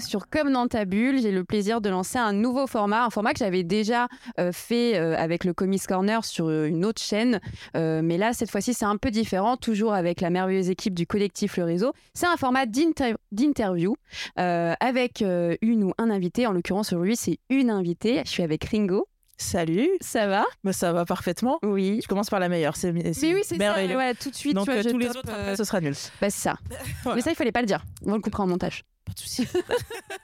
sur Comme dans ta bulle. J'ai le plaisir de lancer un nouveau format, un format que j'avais déjà euh, fait euh, avec le Comics Corner sur euh, une autre chaîne. Mais là, cette fois-ci, c'est un peu différent, toujours avec la merveilleuse équipe du collectif Le Réseau. C'est un format d'inter- d'interview avec une ou un invité. En l'occurrence, aujourd'hui, c'est une invitée. Je suis avec Ringo. Salut, Ça va? Bah, ça va parfaitement. Oui. Je commence par la meilleure, c'est Mais oui, c'est ça. Ouais, tout de suite, Donc tu vois, je tous les top, autres, euh, ce sera nul. Bah, c'est ça. Voilà. Mais ça, il fallait pas le dire. On le coupera en montage. Pas de souci.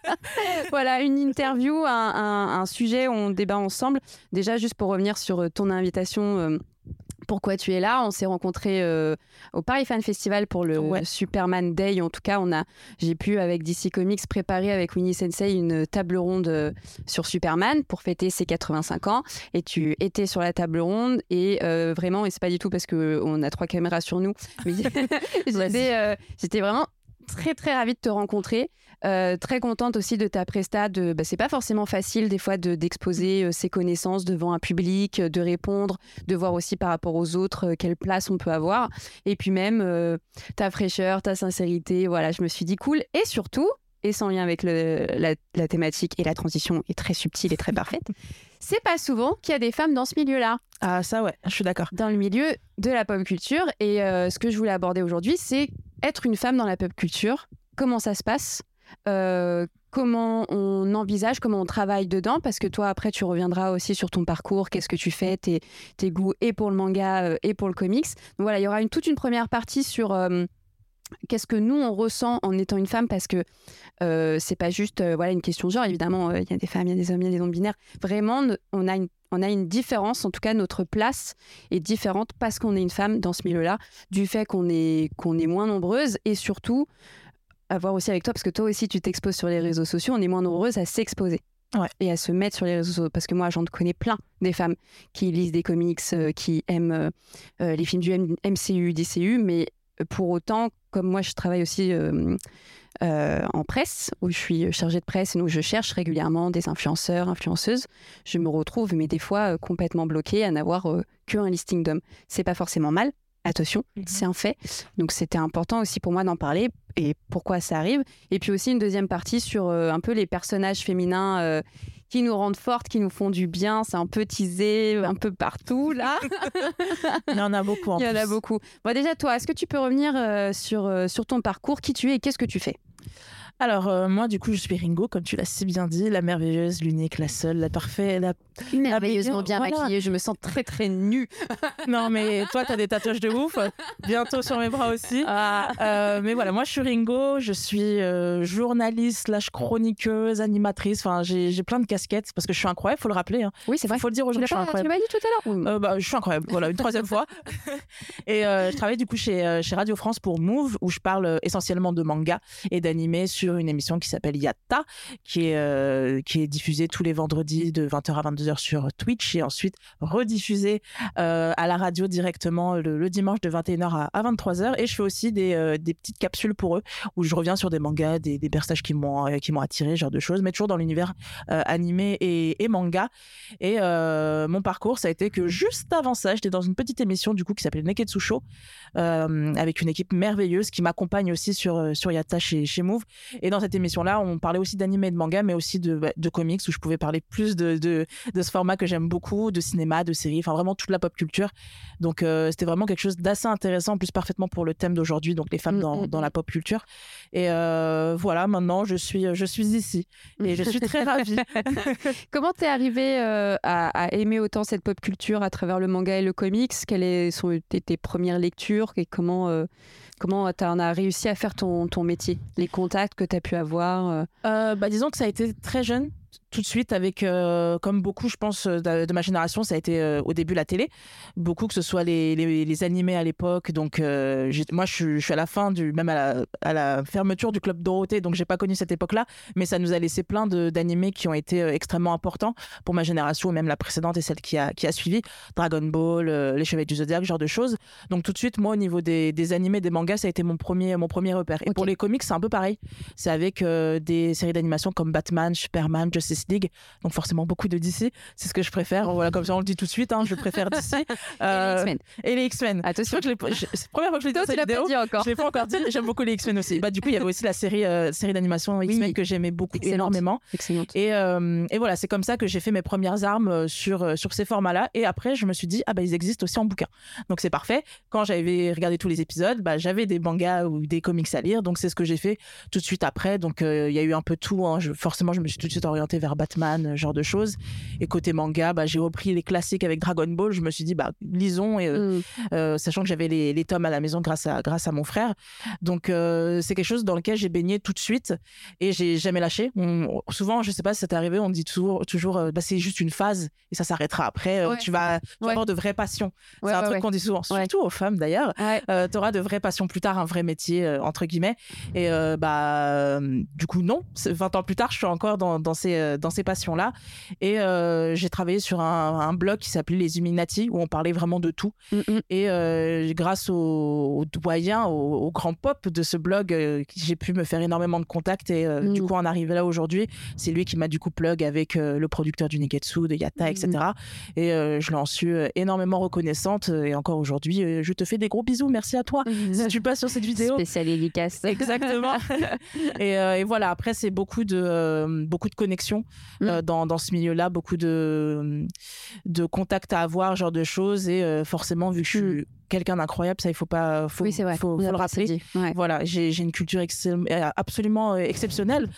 voilà, une interview, un, un- un sujet on débat ensemble. Déjà, juste pour revenir sur euh, ton invitation, euh, pourquoi tu es là On s'est rencontrés euh, au Paris Fan Festival pour le Ouais. Superman Day. En tout cas, on a, j'ai pu avec DC Comics préparer avec Winnie Sensei une table ronde euh, sur Superman pour fêter ses 85 ans. Et tu étais sur la table ronde et euh, vraiment, et c'est pas du tout parce que on a trois caméras sur nous, mais j'étais vraiment très très ravie de te rencontrer. Euh, très contente aussi de ta presta. De, bah, c'est pas forcément facile des fois de, d'exposer euh, ses connaissances devant un public, euh, de répondre, de voir aussi par rapport aux autres quelle place on peut avoir. Et puis même ta fraîcheur, ta sincérité. Voilà, je me suis dit cool. Et surtout, et sans lien avec le- la, la thématique et la transition est très subtile et très parfaite. C'est pas souvent qu'il y a des femmes dans ce milieu-là Ah ça ouais, je suis d'accord. dans le milieu de la pop culture. Et euh, ce que je voulais aborder aujourd'hui, c'est être une femme dans la pop culture. Comment ça se passe Euh, Comment on envisage, comment on travaille dedans Parce que toi, après, tu reviendras aussi sur ton parcours, qu'est-ce que tu fais, tes, goûts et pour le manga euh, et pour le comics. Donc voilà, il y aura une, toute une première partie sur euh, qu'est-ce que nous, on ressent en étant une femme, parce que euh, c'est pas juste euh, voilà, une question de genre. Évidemment, euh, il y a des femmes, il y a des hommes, il y a des non-binaires. Vraiment, on a une on a une différence, en tout cas notre place est différente parce qu'on est une femme dans ce milieu-là, du fait qu'on est, qu'on est moins nombreuses et surtout à voir aussi avec toi, parce que toi aussi tu t'exposes sur les réseaux sociaux, on est moins nombreuses à s'exposer. Ouais. Et à se mettre sur les réseaux sociaux. Parce que moi, j'en connais plein des femmes qui lisent des comics, euh, qui aiment euh, les films du M- MCU, DCU, mais pour autant, comme moi, je travaille aussi euh, euh, en presse, où je suis chargée de presse, et donc je cherche régulièrement des influenceurs, influenceuses. Je me retrouve, mais des fois, euh, complètement bloquée à n'avoir qu'un listing d'hommes. C'est pas forcément mal, attention, Mhm. c'est un fait. Donc c'était important aussi pour moi d'en parler et pourquoi ça arrive. Et puis aussi une deuxième partie sur un peu les personnages féminins qui nous rendent fortes, qui nous font du bien. C'est un peu teasé, un peu partout là. Il y en a beaucoup en Il y en a beaucoup. Bon, déjà, toi, est-ce que tu peux revenir euh, sur, euh, sur ton parcours, qui tu es et qu'est-ce que tu fais? Alors euh, moi du coup je suis Ringo, comme tu l'as si bien dit, la merveilleuse, l'unique, la seule, la parfaite, la... Merveilleusement bien Voilà. maquillée, je me sens très très nue. Non mais toi t'as des tatouages de ouf, bientôt sur mes bras aussi. Ah. Euh, mais voilà, moi je suis Ringo, je suis euh, journaliste, slash chroniqueuse, animatrice, enfin j'ai plein de casquettes parce que je suis incroyable, faut le rappeler. Hein. Oui, c'est vrai. Faut le dire aux Tu gens, je suis pas, tu incroyable. pas dit tout à l'heure bah, je suis incroyable, voilà, une troisième fois. Et je travaille du coup chez, chez Radio France pour Move, où je parle essentiellement de manga et d'animé sur une émission qui s'appelle Yatta, qui est, euh, qui est diffusée tous les vendredis de 20h à 22h sur Twitch et ensuite rediffusée euh, à la radio directement le, dimanche de 21h à, à 23h. Et je fais aussi des, euh, des petites capsules pour eux, où je reviens sur des mangas, des, des personnages qui m'ont attiré, ce genre de choses, mais toujours dans l'univers animé et, manga. Et mon parcours, ça a été que juste avant ça, j'étais dans une petite émission du coup qui s'appelait Neketsu Show, avec une équipe merveilleuse qui m'accompagne aussi sur sur Yatta chez chez Move. Et dans cette émission-là, on parlait aussi d'anime et de manga, mais aussi de, bah, de comics où je pouvais parler plus de de, de ce format que j'aime beaucoup, de cinéma, de séries, enfin vraiment toute la pop culture. Donc euh, c'était vraiment quelque chose d'assez intéressant, en plus parfaitement pour le thème d'aujourd'hui, donc les femmes Mm, dans, mm, dans mm. la pop culture. Et euh, voilà, maintenant je suis je suis ici et je suis très ravie. Comment t'es arrivée euh, à, à aimer autant cette pop culture à travers le manga et le comics? Quelles sont tes, tes premières lectures? Et comment euh, comment t'en as réussi à faire ton, métier Les contacts que t'as pu avoir euh, Euh, bah, disons que ça a été très jeune, tout de suite, avec, euh, comme beaucoup, je pense, euh, de, de ma génération, ça a été euh, au début la télé. Beaucoup, que ce soit les, les, les animés à l'époque. Donc, euh, moi, je suis, je suis à la fin, du, même à la, à la fermeture du Club Dorothée, donc j'ai pas connu cette époque-là. Mais ça nous a laissé plein d'animés qui ont été extrêmement importants pour ma génération, même la précédente et celle qui a, qui a suivi. Dragon Ball, Les Chevaliers du Zodiac, ce genre de choses. Donc, tout de suite, moi, au niveau des, des animés, des mangas, ça a été mon premier, mon premier repère. Et pour les comics, c'est un peu pareil. C'est avec des séries d'animation comme Batman, Superman, Justice League, donc forcément beaucoup de DC. C'est ce que je préfère. Voilà, comme ça on le dit tout de suite, hein, je préfère DC. Euh, et les X-Men. Attention. C'est la première fois que je l'ai dit dans cette vidéo. Pas dit encore. Je l'ai pas encore dit. J'aime beaucoup les X-Men aussi. Bah, du coup, il y avait aussi la série, euh, série d'animation X-Men que j'aimais beaucoup, Excellente. énormément. Excellente. Et, euh, et voilà, c'est comme ça que j'ai fait mes premières armes euh, sur, sur ces formats-là. Et après, je me suis dit, ah bah, ils existent aussi en bouquin. Donc c'est parfait. Quand j'avais regardé tous les épisodes, bah, j'avais des mangas ou des comics à lire. Donc c'est ce que j'ai fait tout de suite après. Donc il y a eu un peu tout. hein. Je- forcément, je me suis tout de suite orientée vers Batman, genre de choses. Et côté manga, bah, j'ai repris les classiques avec Dragon Ball. Je me suis dit, bah, lisons. Et, euh, Mm. euh, sachant que j'avais les, les tomes à la maison grâce à, grâce à mon frère. Donc, euh, c'est quelque chose dans lequel j'ai baigné tout de suite et j'ai jamais lâché. On- souvent, je sais pas si ça t'est arrivé, on dit toujours, toujours bah, c'est juste une phase et ça s'arrêtera après. Ouais. Tu vas, tu vas Ouais. avoir de vraies passions. Ouais, c'est un truc qu'on dit souvent, surtout aux femmes d'ailleurs. Tu auras de vraies passions plus tard, un vrai métier, entre guillemets. Et bah, du coup, non. C'est- 20 ans plus tard, je suis encore dans, dans ces, dans ces passions-là. Et euh, j'ai travaillé sur un, un blog qui s'appelait Les Illuminati, où on parlait vraiment de tout. Mm, mm. Et euh, grâce au, au doyen, au, au grand pop de ce blog, euh, j'ai pu me faire énormément de contacts. Et euh, Mm. du coup, en arriver là aujourd'hui, c'est lui qui m'a du coup plug avec le producteur du Neketsu, de Yata, etc. Mm. Et je l'en suis énormément reconnaissante. Et encore aujourd'hui, je te fais des gros bisous. Merci à toi. Si tu passes sur cette vidéo. Spécial dédicace. Exactement. et, euh, et voilà, après, c'est beaucoup de, euh, beaucoup de connexions Mm. euh, dans, dans ce milieu-là, beaucoup de, de contacts à avoir, genre de choses. Et euh, forcément, vu que je suis quelqu'un d'incroyable, ça, il faut pas. Faut, oui, c'est vrai. Faut, faut le rappeler. Ouais. Voilà, j'ai j'ai une culture excell- euh, absolument euh, exceptionnelle.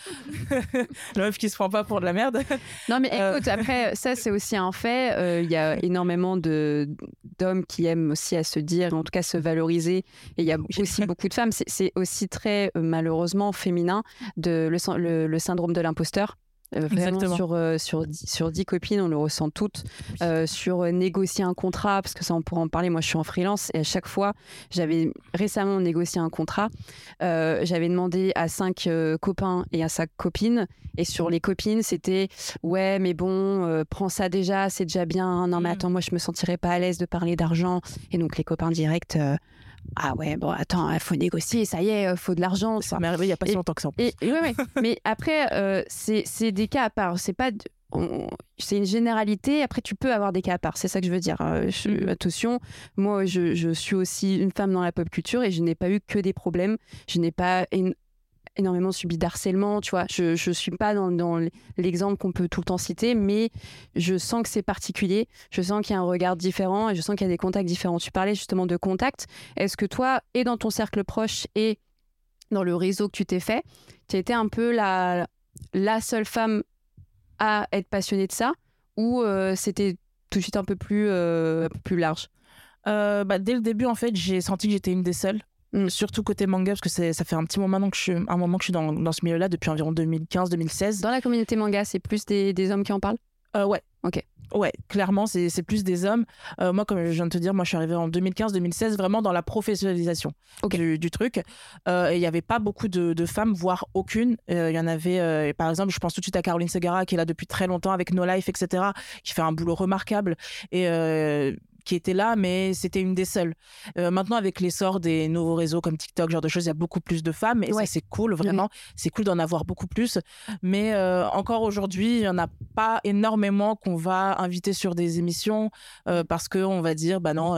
La meuf qui se prend pas pour de la merde. Non, mais Euh. écoute, après, ça, c'est aussi un fait. Euh, Il y a énormément de- d'hommes qui aiment aussi à se dire, en tout cas se valoriser. Et il y a aussi beaucoup de femmes. C'est- aussi très, euh, malheureusement, féminin, de, le, le- le syndrome de l'imposteur. Euh, vraiment, sur, euh, sur, dix- sur 10 copines, on le ressent toutes. Euh, sur négocier un contrat, parce que ça, on pourra en parler. Moi, je suis en freelance et à chaque fois, j'avais récemment négocié un contrat. J'avais demandé à cinq euh, copains et à sa copine. Et sur les copines, c'était ouais, mais bon, prends ça déjà, c'est déjà bien. Non, mais Mm. attends, moi, je me sentirais pas à l'aise de parler d'argent. Et donc, les copains directs, ah ouais, bon, attends, il faut négocier, ça y est, euh, faut de l'argent. Ça m'est arrivé il y a pas si longtemps que ça. en plus. Et, et ouais, ouais. mais après, euh, c'est des cas à part. C'est pas. C'est une généralité. Après, tu peux avoir des cas à part. C'est ça que je veux dire. Je- Mhm. Attention, moi, je, je suis aussi une femme dans la pop culture et je n'ai pas eu que des problèmes. Je n'ai pas énormément subi d'harcèlement. Tu vois, je je suis pas dans, l'exemple qu'on peut tout le temps citer, mais je sens que c'est particulier. Je sens qu'il y a un regard différent et je sens qu'il y a des contacts différents. Tu parlais justement de contacts. Est-ce que toi, et dans ton cercle proche et dans le réseau que tu t'es fait, tu été un peu la, seule femme à être passionnée de ça ou euh, c'était tout de suite un peu plus, euh, plus large? Euh, bah, dès le début, en fait, j'ai senti que j'étais une des seules. Mm. Surtout côté manga, parce que ça fait un petit moment maintenant que je suis, un moment que je suis dans, dans ce milieu-là, depuis environ 2015-2016. Dans la communauté manga, c'est plus des, des hommes qui en parlent? Euh, ouais. Ok. Ouais, clairement, c'est plus des hommes. Euh, moi, comme je viens de te dire, moi, je suis arrivée en 2015-2016, vraiment dans la professionnalisation du, du truc. Euh, et il n'y avait pas beaucoup de, de femmes, voire aucune. Euh, Il y en avait, par exemple, je pense tout de suite à Caroline Segara, qui est là depuis très longtemps avec No Life, etc., qui fait un boulot remarquable. Et. Qui était là, mais c'était une des seules. Euh, maintenant, avec l'essor des nouveaux réseaux comme TikTok, genre de choses, il y a beaucoup plus de femmes, et Ouais. ça, c'est cool, vraiment. C'est cool d'en avoir beaucoup plus. Mais euh, encore aujourd'hui, il n'y en a pas énormément qu'on va inviter sur des émissions euh, parce qu'on va dire, bah non,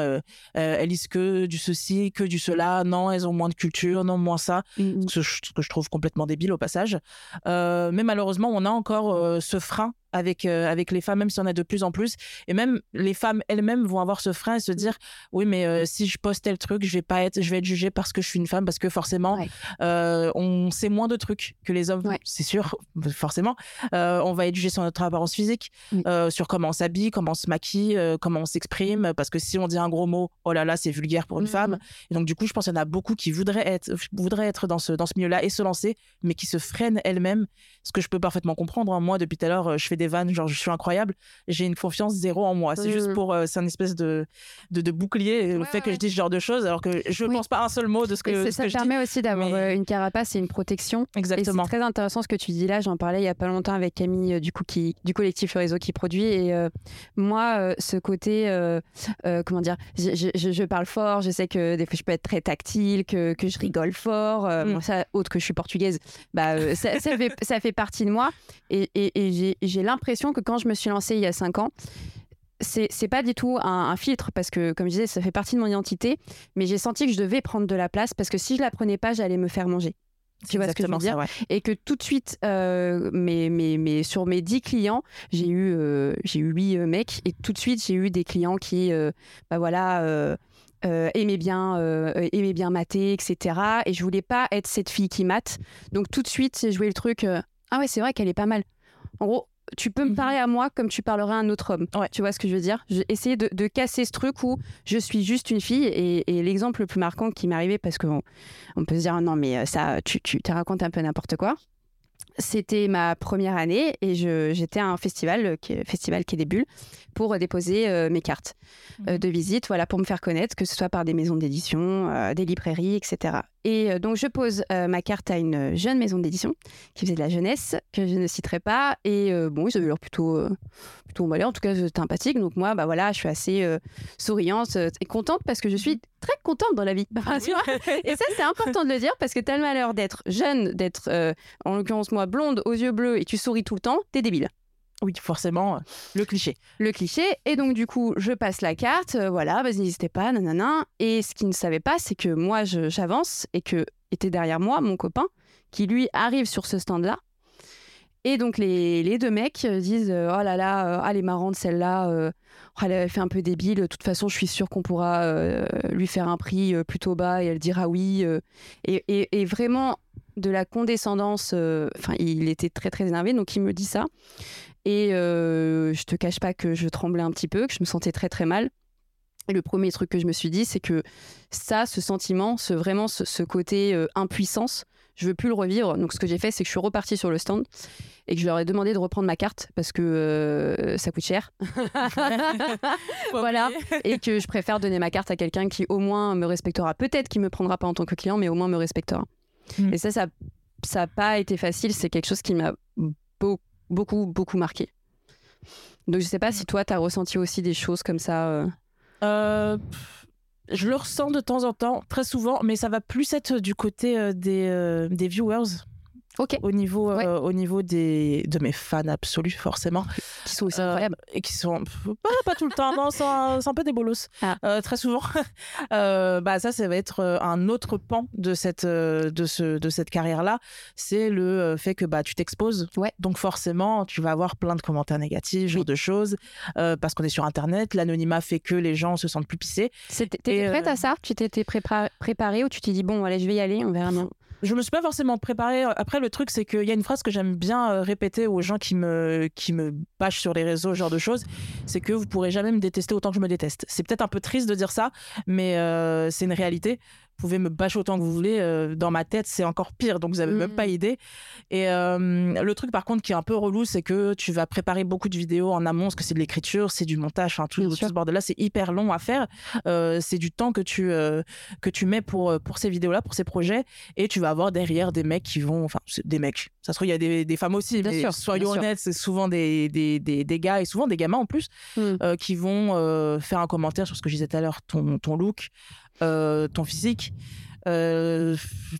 elles lisent que du ceci, que du cela, non, elles ont moins de culture, non, moins ça, ce que je, ce que je trouve complètement débile au passage. Mais malheureusement, on a encore ce frein avec, euh, avec les femmes, même si on a de plus en plus. Et même les femmes elles-mêmes vont avoir ce frein et se dire, oui, mais euh, si je poste tel truc, je vais pas être, je vais être jugée parce que je suis une femme, parce que forcément, Ouais. euh, on sait moins de trucs que les hommes, Ouais. c'est sûr, forcément. On va être jugé sur notre apparence physique, Oui. sur comment on s'habille, comment on se maquille, comment on s'exprime, parce que si on dit un gros mot, oh là là, c'est vulgaire pour une Mhm. femme. Et donc, du coup, je pense qu'il y en a beaucoup qui voudraient être, voudraient être dans ce, dans ce milieu-là et se lancer, mais qui se freinent elles-mêmes, ce que je peux parfaitement comprendre. hein. Moi, depuis tout à l'heure, je fais des vannes, genre je suis incroyable, j'ai une confiance zéro en moi. C'est juste Mhm. pour, euh, c'est un espèce de, de, de bouclier, le Ouais, fait que je dise ce genre de choses, alors que je Oui. pense pas un seul mot de ce que, ce ça que je dis. permet aussi d'avoir mais- euh, une carapace et une protection. Exactement. c'est très intéressant ce que tu dis là. J'en parlais il y a pas longtemps avec Camille euh, du coup qui du collectif Le Réseau qui produit. Et euh, moi, euh, ce côté, euh, euh, comment dire, je, je- je- je parle fort. Je sais que des fois je peux être très tactile, que, que je rigole fort. Euh, Mm. bon, ça, autre que je suis portugaise, bah euh, ça, ça fait ça fait partie de moi. Et, et- et j'ai- j'ai l'impression que quand je me suis lancée il y a cinq ans. C'est pas du tout un, un filtre parce que, comme je disais, ça fait partie de mon identité. Mais j'ai senti que je devais prendre de la place parce que si je la prenais pas, j'allais me faire manger. Tu vois ce que je veux dire ça, ouais. et que tout de suite, euh, mes, mes, mes- sur mes 10 clients, j'ai eu, euh, j'ai eu 8 mecs et tout de suite, j'ai eu des clients qui, euh, bah voilà, euh, euh, aimaient, bien, euh, aimaient bien mater, etc. Et je voulais pas être cette fille qui mate. Donc tout de suite, j'ai joué le truc, euh, ah ouais, c'est vrai qu'elle est pas mal. En gros, tu peux me Mhm. parler à moi comme tu parlerais à un autre homme. Ouais. Tu vois ce que je veux dire? J'ai essayé de, de casser ce truc où je suis juste une fille. Et, et l'exemple le plus marquant qui m'est arrivé, parce qu'on on peut se dire, non, mais euh, ça, tu, tu te racontes un peu n'importe quoi. C'était ma première année et j'étais à un festival, euh, qui est, festival qui est des bulles, pour euh, déposer euh, mes cartes euh, Mhm. de visite, voilà, pour me faire connaître, que ce soit par des maisons d'édition, euh, des librairies, etc. Et euh, donc je pose euh, ma carte à une jeune maison d'édition qui faisait de la jeunesse, que je ne citerai pas. Et euh, bon, ils avaient l'air plutôt, euh, plutôt emballés, en tout cas sympathique. Donc moi, bah voilà, je suis assez euh, souriante euh, et contente parce que je suis très contente dans la vie. Enfin, tu vois et ça, c'est important de le dire parce que t'as le malheur d'être jeune, d'être, euh, en l'occurrence moi, blonde, aux yeux bleus et tu souris tout le temps, t'es débile. Oui, forcément, euh, le cliché. Le cliché. Et donc, du coup, je passe la carte, euh, voilà, vas-y, n'hésitez pas, nanana. Et ce qu'ils ne savaient pas, c'est que moi, j'avance et que était derrière moi mon copain qui, lui, arrive sur ce stand-là. Et donc, les, deux mecs euh, disent Oh là là, euh, ah, elle est marrante celle-là, oh, elle fait un peu débile. De toute façon, je suis sûre qu'on pourra lui faire un prix plutôt bas et elle dira oui. et, vraiment, de la condescendance, enfin, il était très très énervé, donc il me dit ça. Et euh, je te cache pas que je tremblais un petit peu, que je me sentais très très mal. Et le premier truc que je me suis dit, c'est que ça, ce sentiment, ce, vraiment ce, ce côté euh, impuissance, je veux plus le revivre. Donc ce que j'ai fait, c'est que je suis repartie sur le stand et que je leur ai demandé de reprendre ma carte parce que euh, ça coûte cher. voilà. et que je préfère donner ma carte à quelqu'un qui au moins me respectera. Peut-être qu'il me prendra pas en tant que client, mais au moins me respectera. Mm. Et ça, ça n'a pas été facile. C'est quelque chose qui m'a beau- beaucoup, beaucoup marqué. Donc je sais pas si toi, tu as ressenti aussi des choses comme ça. euh. Euh, je le ressens de temps en temps, très souvent, mais ça va plus être du côté euh, des, des viewers. Au niveau, euh, au niveau des, de mes fans absolus, forcément. Qui sont aussi Euh, incroyables. Et qui sont. pff, Pas, tout le temps, non, c'est un, peu des bolos. Ah. Euh, très souvent. Bah, ça, ça va être un autre pan de cette, de ce, de cette carrière-là. C'est le fait que bah, tu t'exposes. Ouais. Donc, forcément, tu vas avoir plein de commentaires négatifs, ce genre Oui. de choses. parce qu'on est sur Internet. L'anonymat fait que les gens se sentent plus pissés. T'étais prête à ça? Tu t'étais prépa- préparée ou tu t'es dit, bon, allez, je vais y aller, on verra bien Je me suis pas forcément préparée. Après, le truc, c'est qu'il y a une phrase que j'aime bien euh, répéter aux gens qui me, qui bâchent sur les réseaux, ce genre de choses. C'est que vous pourrez jamais me détester autant que je me déteste. C'est peut-être un peu triste de dire ça, mais euh, c'est une réalité. Vous pouvez me bâcher autant que vous voulez. euh, dans ma tête, c'est encore pire. Donc, vous avez même pas idée. Et euh, le truc, par contre, qui est un peu relou, c'est que tu vas préparer beaucoup de vidéos en amont, parce que c'est de l'écriture, c'est du montage, enfin, tout, ce bordel-là, c'est hyper long à faire. Euh, c'est du temps que tu, que tu mets pour, pour ces vidéos-là, pour ces projets. Et tu vas avoir derrière des mecs qui vont. Enfin, des mecs. Ça se trouve, il y a des, des femmes aussi. Bien mais sûr, soyons honnêtes, c'est souvent des, des, des, des gars et souvent des gamins en plus Mm. qui vont faire un commentaire sur ce que je disais tout à l'heure, ton, ton look, ton physique. Euh,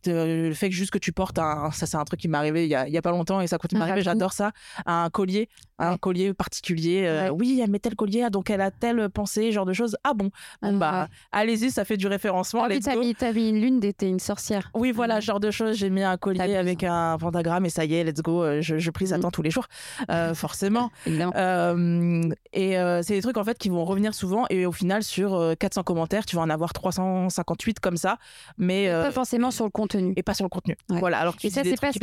le fait que juste que tu portes un ça c'est un truc qui m'est arrivé il y, a, il y a pas longtemps et ça continue m'arriver ratou. j'adore ça un collier un collier particulier euh, oui elle met tel collier donc elle a telle pensée genre de choses ah bon? Bon Ah, bah allez-y ça fait du référencement Ah oui, t'as mis, t'as mis une lune, t'es une sorcière. Oui, voilà, genre de choses. J'ai mis un collier avec un pentagramme et ça y est, let's go. euh, Je, je prise à Mm. tous les jours, euh, forcément. Euh, et c'est des trucs en fait qui vont revenir souvent. Et au final, sur euh, 400 commentaires, tu vas en avoir 358 comme ça, mais Pas forcément sur le contenu. et pas sur le contenu. Ouais. Voilà. Alors que tu Et ça, c'est pas, ce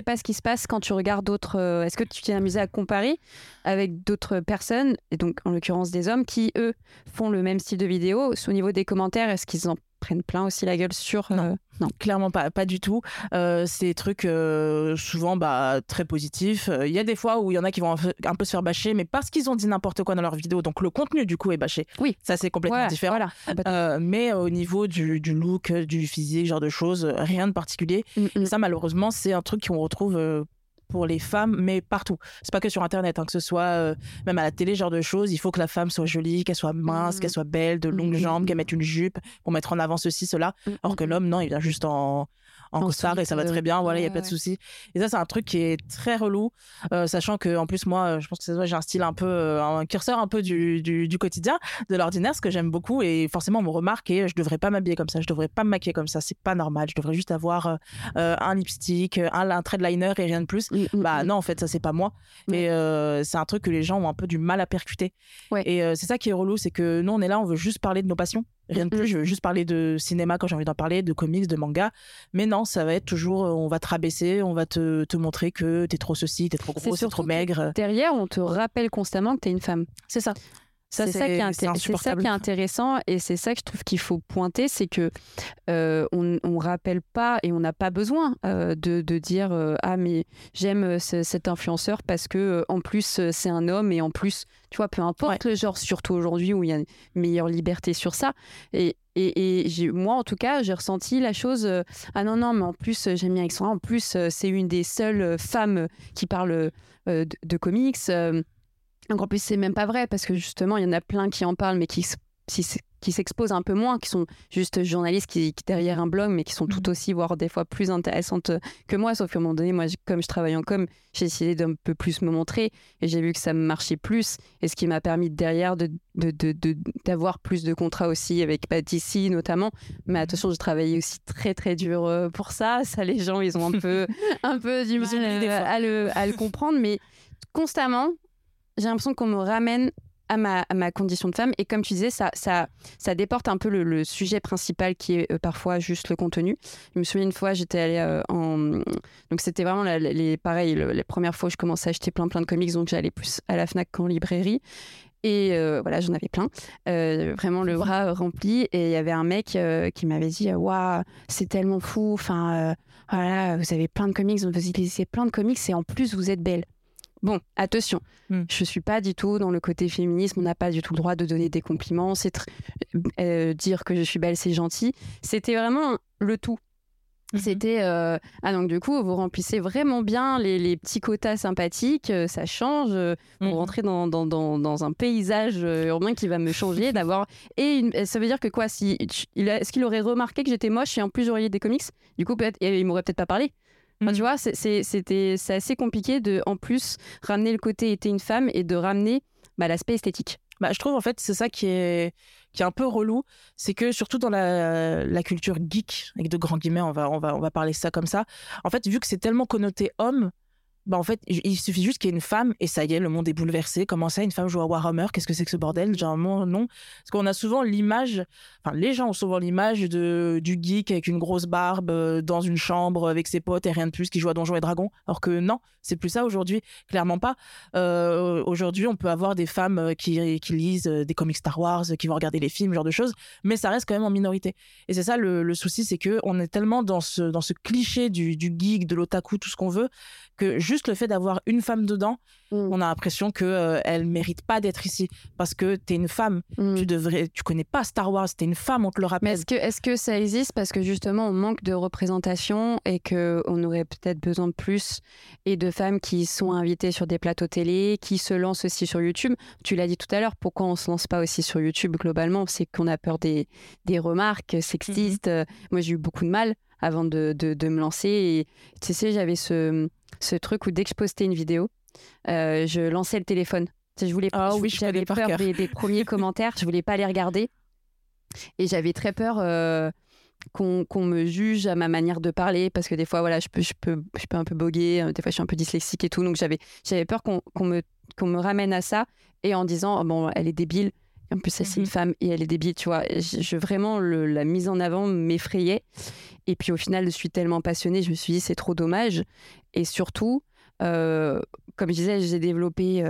pas ce qui se passe quand tu regardes d'autres. Est-ce que tu t'es amusé à comparer avec d'autres personnes, et donc en l'occurrence des hommes, qui eux font le même style de vidéo. Au niveau des commentaires, est-ce qu'ils en prennent plein aussi la gueule sur. Non. euh, non. Clairement pas, pas du tout. Euh, c'est des trucs euh, souvent bah, très positifs. Euh, Il y a des fois où il y en a qui vont un peu, se faire bâcher, mais parce qu'ils ont dit n'importe quoi dans leur vidéo, donc le contenu du coup est bâché. Oui. Ça c'est complètement Voilà, différent. voilà. Mais au niveau du, du look, du physique, genre de choses, rien de particulier. mm, mm. Et ça, malheureusement, c'est un truc qu'on retrouve pour les femmes, mais partout. C'est pas que sur Internet, hein, que ce soit euh, même à la télé, genre de choses. Il faut que la femme soit jolie, qu'elle soit mince, qu'elle soit belle, de longues Mhm. jambes, qu'elle mette une jupe pour mettre en avant ceci, cela. Alors que mm, l'homme, non, il vient juste en, en En costard et ça va très bien. Voilà, il n'y a pas de souci. Et ça, c'est un truc qui est très relou, euh, sachant que en plus, moi, euh, je pense que ça j'ai un style un peu, euh, un curseur un peu du, du, du quotidien, de l'ordinaire, ce que j'aime beaucoup. Et forcément, on me remarque et je devrais pas m'habiller comme ça, je devrais pas me maquiller comme ça. C'est pas normal. Je devrais juste avoir euh, un lipstick, un, un trait de liner et rien de plus. mm, mm, Bah mm. non, en fait, ça c'est pas moi. Euh, c'est un truc que les gens ont un peu du mal à percuter. Ouais. Et c'est ça qui est relou, c'est que nous on est là, on veut juste parler de nos passions. Rien de plus, je veux juste parler de cinéma quand j'ai envie d'en parler, de comics, de manga. Mais non, ça va être toujours, euh, on va te rabaisser, on va te, te montrer que t'es trop ceci, t'es trop gros, t'es trop maigre. Derrière, on te rappelle constamment que tu es une femme. C'est ça. C'est ça, qui est, c'est inté- c'est ça insupportable. qui est intéressant et c'est ça que je trouve qu'il faut pointer, c'est que euh, on, on rappelle pas et on n'a pas besoin euh, de, de dire euh, ah mais j'aime euh, ce- cet influenceur parce que en plus c'est un homme et en plus tu vois peu importe le genre surtout aujourd'hui où il y a une meilleure liberté sur ça et et, et moi, en tout cas, j'ai ressenti la chose. euh, ah non, non, mais en plus, j'aime bien Alexandra. En plus, euh, c'est une des seules femmes qui parle euh, de, de comics. Euh, donc en plus, c'est même pas vrai parce que justement, il y en a plein qui en parlent, mais qui, s'exposent un peu moins, qui sont juste journalistes qui, qui derrière un blog, mais qui sont tout aussi, voire des fois plus intéressantes que moi. Sauf qu'à un moment donné, moi, comme je travaille en com, j'ai essayé d'un peu plus me montrer et j'ai vu que ça me marchait plus. Et ce qui m'a permis derrière de, de, de- de- d'avoir plus de contrats aussi avec bah, DC notamment. Mais attention, j'ai travaillé aussi très très dur euh, pour ça. Ça, les gens, ils ont un peu, un peu du mal euh, fois. à le, à le comprendre. Mais constamment, j'ai l'impression qu'on me ramène à ma, condition de femme. Et comme tu disais, ça, déporte un peu le, sujet principal qui est euh, parfois juste le contenu. Je me souviens une fois, j'étais allée euh, en. Donc c'était vraiment les, pareil, le- les premières fois où je commençais à acheter plein plein de comics, donc j'allais plus à la Fnac qu'en librairie. Et euh, voilà, j'en avais plein, vraiment le bras rempli. Et il y avait un mec qui m'avait dit Waouh, c'est tellement fou. Enfin, voilà, vous avez plein de comics, vous lisez plein de comics et en plus vous êtes belle. Bon, attention, Hmm. je suis pas du tout dans le côté féminisme. On n'a pas du tout le droit de donner des compliments. C'est euh, dire que je suis belle, c'est gentil. C'était vraiment le tout. Mhm. C'était euh, ah donc du coup vous remplissez vraiment bien les, les petits quotas sympathiques, euh, ça change euh, pour Mhm. rentrer dans, dans, dans, dans un paysage urbain qui va me changer d'avoir et une- ça veut dire que quoi si est-ce qu'il aurait remarqué que j'étais moche et en plus j'aurais des comics? Du coup peut-être il m'aurait peut-être pas parlé Enfin, tu vois c'est- c'est c'était assez compliqué de en plus ramener le côté était une femme et de ramener bah, l'aspect esthétique. Bah, je trouve en fait c'est ça qui est qui est un peu relou, c'est que surtout dans la, la culture geek avec de grands guillemets, on va on va on va parler ça comme ça. En fait, vu que c'est tellement connoté homme, bah en fait, il suffit juste qu'il y ait une femme et ça y est, le monde est bouleversé. Comment ça, une femme joue à Warhammer? Qu'est-ce que c'est que ce bordel? Généralement, non. Parce qu'on a souvent l'image, enfin, les gens ont souvent l'image de du geek avec une grosse barbe euh, dans une chambre avec ses potes et rien de plus qui joue à Donjons et Dragons. Alors que non, c'est plus ça aujourd'hui, clairement pas. Euh, aujourd'hui, on peut avoir des femmes euh, qui, qui lisent des comics Star Wars, qui vont regarder les films, ce genre de choses, mais ça reste quand même en minorité. Et c'est ça le, le souci, c'est que on est tellement dans ce, dans ce cliché du, du geek, de l'otaku, tout ce qu'on veut, que juste le fait d'avoir une femme dedans, Mm. on a l'impression que euh, elle mérite pas d'être ici parce que t'es une femme. Mm. Tu devrais, tu connais pas Star Wars, t'es une femme, on te le Mais rappelle. est-ce que, est que ça existe parce que justement on manque de représentation et qu'on aurait peut-être besoin de plus et de femmes qui sont invitées sur des plateaux télé, qui se lancent aussi sur YouTube? Tu l'as dit tout à l'heure, pourquoi on se lance pas aussi sur YouTube globalement? C'est qu'on a peur des, des remarques sexistes. Euh, Moi j'ai eu beaucoup de mal avant de, de, de me lancer et tu sais j'avais ce, ce truc où dès que je postais une vidéo, euh, je lançais le téléphone. Je voulais Ah je- oui, j'avais peur des, des premiers commentaires, je voulais pas les regarder. Et j'avais très peur euh, qu'on me juge à ma manière de parler parce que des fois, voilà, je peux, je peux, je peux un peu boguer, euh, des fois, je suis un peu dyslexique et tout. Donc, j'avais j'avais peur qu'on qu'on me, qu'on me ramène à ça et en disant, oh, bon, elle est débile. En plus, c'est une Mhm. femme et elle est débile, tu vois. Je, je- vraiment, le- la mise en avant m'effrayait. Et puis, au final, je suis tellement passionnée, je me suis dit, c'est trop dommage. Et surtout, comme je disais, j'ai développé,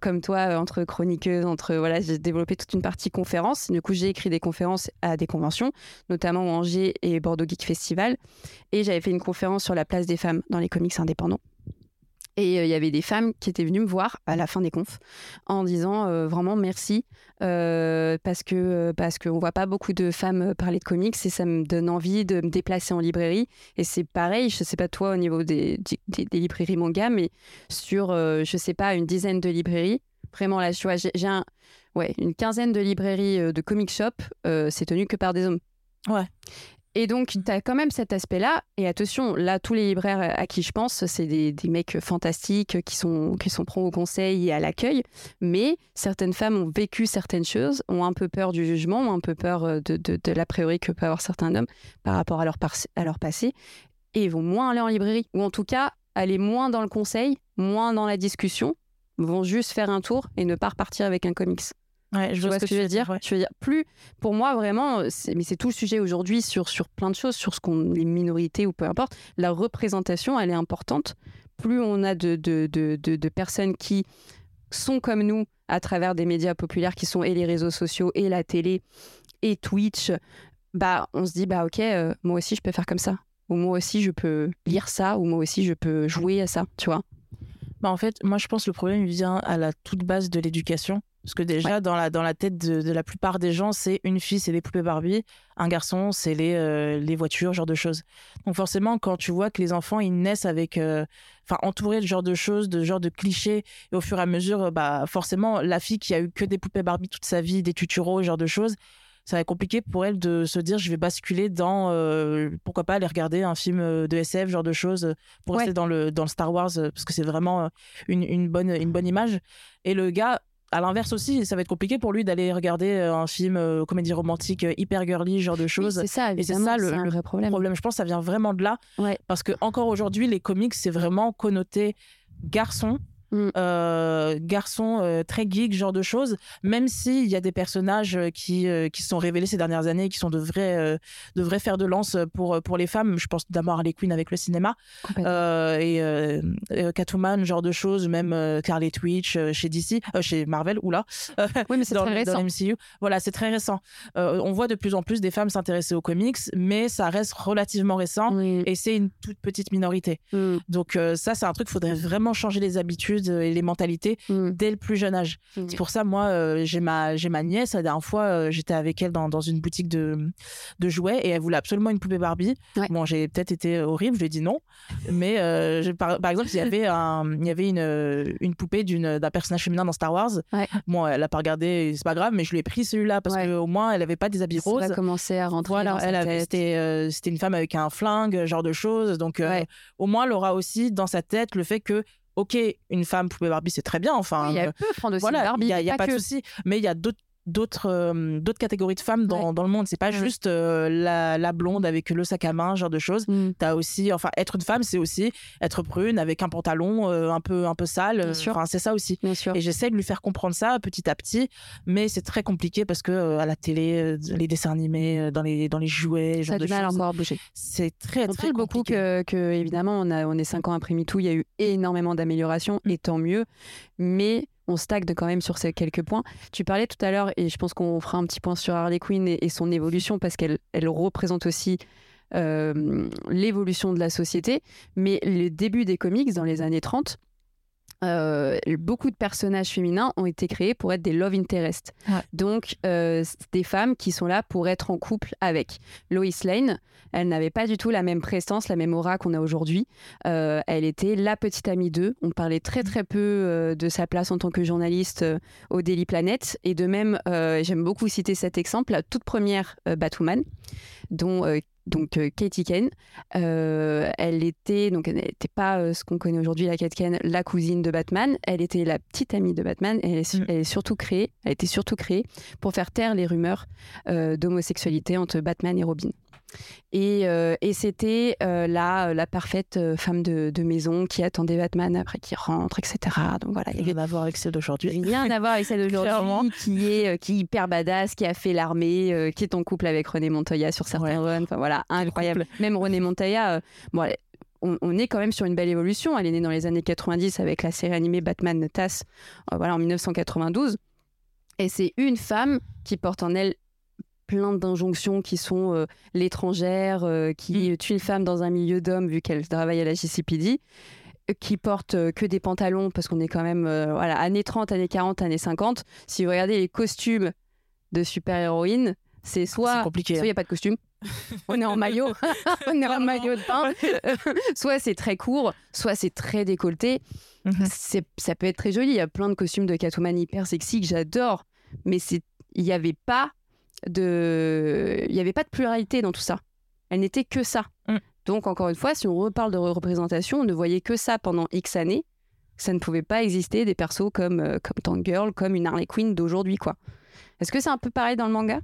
comme toi, entre chroniqueuses, entre voilà, j'ai développé toute une partie conférence. Du coup, j'ai écrit des conférences à des conventions, notamment Angers et Bordeaux Geek Festival. Et j'avais fait une conférence sur la place des femmes dans les comics indépendants. Et euh, il y avait des femmes qui étaient venues me voir à la fin des confs en disant euh, vraiment merci euh, parce que parce qu'on voit pas beaucoup de femmes parler de comics et ça me donne envie de me déplacer en librairie. Et c'est pareil, je sais pas toi au niveau des, des, librairies manga, mais sur je sais pas une dizaine de librairies, vraiment là, j'ai ouais, une quinzaine de librairies de comic shop, c'est tenu que par des hommes. Ouais. Et donc, tu as quand même cet aspect-là. Et attention, là, tous les libraires à qui je pense, c'est des, mecs fantastiques qui sont, qui sont au conseil et à l'accueil. Mais certaines femmes ont vécu certaines choses, ont un peu peur du jugement, ont un peu peur euh, de, de, l'a priori que peuvent avoir certains hommes par rapport à leur, à leur passé. Et vont moins aller en librairie. Ou en tout cas, aller moins dans le conseil, moins dans la discussion, vont juste faire un tour et ne pas repartir avec un comics. Ouais, je vois, ce que, tu veux dire. Je veux dire, plus, pour moi, vraiment, mais c'est tout le sujet aujourd'hui sur, sur plein de choses, sur ce qu'on, les minorités ou peu importe, la représentation, elle est importante. Plus on a de, de, de, de, personnes qui sont comme nous à travers des médias populaires qui sont et les réseaux sociaux et la télé et Twitch, bah, on se dit, bah, ok, euh, moi aussi, je peux faire comme ça. Ou moi aussi, je peux lire ça, ou moi aussi, je peux jouer à ça, tu vois. Bah, en fait, moi, je pense que le problème vient à la toute base de l'éducation. Parce que déjà, dans, la, dans la tête de, la plupart des gens, c'est une fille, c'est les poupées Barbie, un garçon, c'est les, euh, les voitures, genre de choses. Donc forcément, quand tu vois que les enfants, ils naissent avec, euh, enfin, entourés de genre de choses, de genre de clichés, et au fur et à mesure, bah, forcément, la fille qui a eu que des poupées Barbie toute sa vie, des tuturos, genre de choses, ça va être compliqué pour elle de se dire je vais basculer dans euh, pourquoi pas aller regarder un film de SF genre de choses pour rester dans le dans le Star Wars parce que c'est vraiment une, une, bonne une bonne image et le gars à l'inverse aussi, ça va être compliqué pour lui d'aller regarder euh, un film euh, comédie romantique euh, hyper girly, genre de choses. c'est ça, et c'est ça le, vrai problème. problème. Je pense ça vient vraiment de là. Parce que encore aujourd'hui, les comics, c'est vraiment connoté garçon Mm. Euh, garçon euh, très geek, genre de choses, même s'il y a des personnages euh, qui, qui sont révélés ces dernières années, qui sont de vrais, de vrais fers de lance pour, pour les femmes. Je pense d'abord à Harley Quinn avec le cinéma, et Catwoman, genre de choses, même Carly Twitch chez DC, chez Marvel, ou là, oui, mais c'est très récent. MCU. Voilà, c'est très récent. on voit de plus en plus des femmes s'intéresser aux comics, mais ça reste relativement récent, et c'est une toute petite minorité. Mm. Donc ça, c'est un truc, il faudrait vraiment changer les habitudes et les mentalités mm. dès le plus jeune âge. Mm. C'est pour ça, moi, euh, j'ai ma, ma nièce. La dernière fois, euh, j'étais avec elle dans, dans, une boutique de, de jouets et elle voulait absolument une poupée Barbie. Bon, j'ai peut-être été horrible, je lui ai dit non. Mais euh, par, par, exemple, il y avait, un, il y avait une, une poupée d'un personnage féminin dans Star Wars. Bon, elle n'a pas regardé, c'est pas grave, mais je lui ai pris celui-là parce qu'au moins, elle n'avait pas des habits roses. Elle a commencé à rentrer. Voilà, c'était une femme avec un flingue, genre de choses. Donc, au moins, elle aura aussi dans sa tête le fait que ok, une femme poupée Barbie, c'est très bien. Enfin, il y a peu de voilà, Barbie. Il n'y a, pas, de souci. Mais il y a d'autres d'autres euh, d'autres catégories de femmes dans, dans le monde. C'est pas juste euh, la, la, blonde avec le sac à main genre de choses. Mm. tu as aussi enfin être une femme c'est aussi être prune avec un pantalon euh, un peu un peu sale enfin c'est ça aussi. Et j'essaie de lui faire comprendre ça petit à petit mais c'est très compliqué parce que à la télé les dessins animés dans les dans les jouets ça a du mal encore à bouger. C'est très on très beaucoup que, que, évidemment on a on est cinq ans après MeToo il y a eu énormément d'améliorations et tant mieux. Mais on stagne quand même sur ces quelques points. Tu parlais tout à l'heure, et je pense qu'on fera un petit point sur Harley Quinn et, son évolution, parce qu'elle elle représente aussi euh, l'évolution de la société. Mais le début des comics dans les années 30, euh, beaucoup de personnages féminins ont été créés pour être des love interest. Donc, euh, des femmes qui sont là pour être en couple avec. Lois Lane, elle n'avait pas du tout la même prestance, la même aura qu'on a aujourd'hui. Euh, elle était la petite amie d'eux. On parlait très très peu de sa place en tant que journaliste au Daily Planet. Et de même, j'aime beaucoup citer cet exemple, la toute première Batwoman, dont donc euh, Katie Kane. Euh, elle était, donc elle n'était pas euh, ce qu'on connaît aujourd'hui, la Katie Kane, la cousine de Batman. Elle était la petite amie de Batman. Et elle, est, mm. elle est surtout créée, elle été surtout créée pour faire taire les rumeurs d'homosexualité entre Batman et Robin. Et, euh, et c'était euh, la, la parfaite euh, femme de, de, maison qui attendait Batman après qu'il rentre, etc. Donc voilà. Il y a rien à voir avec celle d'aujourd'hui. Rien à voir avec celle d'aujourd'hui, qui est, qui est hyper badass, qui a fait l'armée, qui est en couple avec René Montoya sur certains runs. Enfin voilà, incroyable. Même René Montoya, bon, on, est quand même sur une belle évolution. Elle est née dans les années 90 avec la série animée Batman TAS, voilà, en 1992. Et c'est une femme qui porte en elle plein d'injonctions qui sont l'étrangère, qui mm. est une femme dans un milieu d'hommes vu qu'elle travaille à la JCPD, qui porte que des pantalons parce qu'on est quand même voilà années 30, années 40, années 50. Si vous regardez les costumes de super-héroïnes, c'est soit il n'y a pas de costume. on est en maillot, on est en maillot de bain. soit c'est très court, soit c'est très décolleté. Mhm. C'est, ça peut être très joli. Il y a plein de costumes de Catwoman hyper sexy que j'adore, mais c'est, il n'y avait pas de, il y avait pas de pluralité dans tout ça. Elle n'était que ça. Mm. Donc encore une fois, si on reparle de représentation, on ne voyait que ça pendant X années. Ça ne pouvait pas exister des persos comme euh, comme Tank Girl, comme une Harley Quinn d'aujourd'hui, quoi. Est-ce que c'est un peu pareil dans le manga?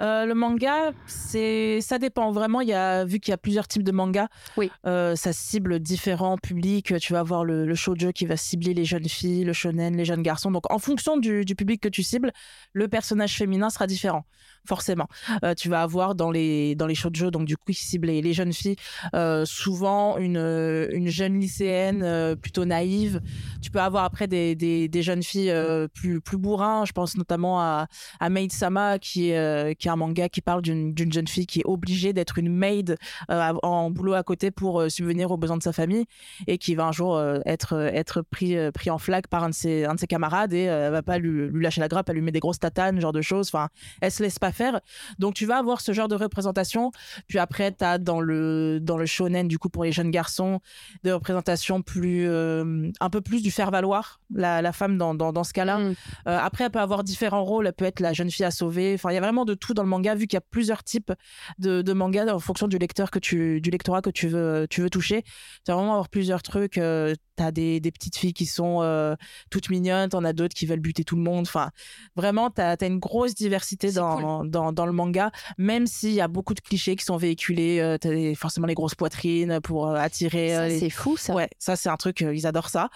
Euh, le manga, c'est ça dépend vraiment. Il y a vu qu'il y a plusieurs types de manga. Oui. Euh, ça cible différents publics. Tu vas avoir le, le shoujo qui va cibler les jeunes filles, le shonen, les jeunes garçons. Donc en fonction du, du public que tu cibles, le personnage féminin sera différent forcément. Euh, tu vas avoir dans les dans les shoujo, donc du coup qui ciblent les, jeunes filles, euh, souvent une une jeune lycéenne plutôt naïve. Tu peux avoir après des, des, jeunes filles plus plus bourrins. Je pense notamment à à Maid Sama qui est qui un manga qui parle d'une jeune fille qui est obligée d'être une maid euh, en boulot à côté pour euh, subvenir aux besoins de sa famille et qui va un jour euh, être, être pris, pris en flag par un de ses, un de ses camarades et elle va pas lui, lui, lâcher la grappe, elle lui met des grosses tatanes, genre de choses. Enfin, elle se laisse pas faire. Donc tu vas avoir ce genre de représentation. Puis après, tu as dans le, dans le shonen, du coup, pour les jeunes garçons, des représentations plus, un peu plus du faire-valoir, la, la, femme dans, dans, dans ce cas-là. Mm. après, elle peut avoir différents rôles. Elle peut être la jeune fille à sauver. Enfin, il y a vraiment de tout dans le manga, vu qu'il y a plusieurs types de, de mangas en fonction du lecteur que tu, du lectorat que tu veux, tu veux toucher. Tu vas vraiment avoir plusieurs trucs. Euh, tu as des, des, petites filles qui sont euh, toutes mignonnes, tu en as d'autres qui veulent buter tout le monde. Enfin, vraiment, tu as, une grosse diversité dans, dans, dans, le manga, même s'il y a beaucoup de clichés qui sont véhiculés. Euh, tu as forcément les grosses poitrines pour attirer. C'est fou, ça. Ouais, ça, c'est un truc, ils adorent ça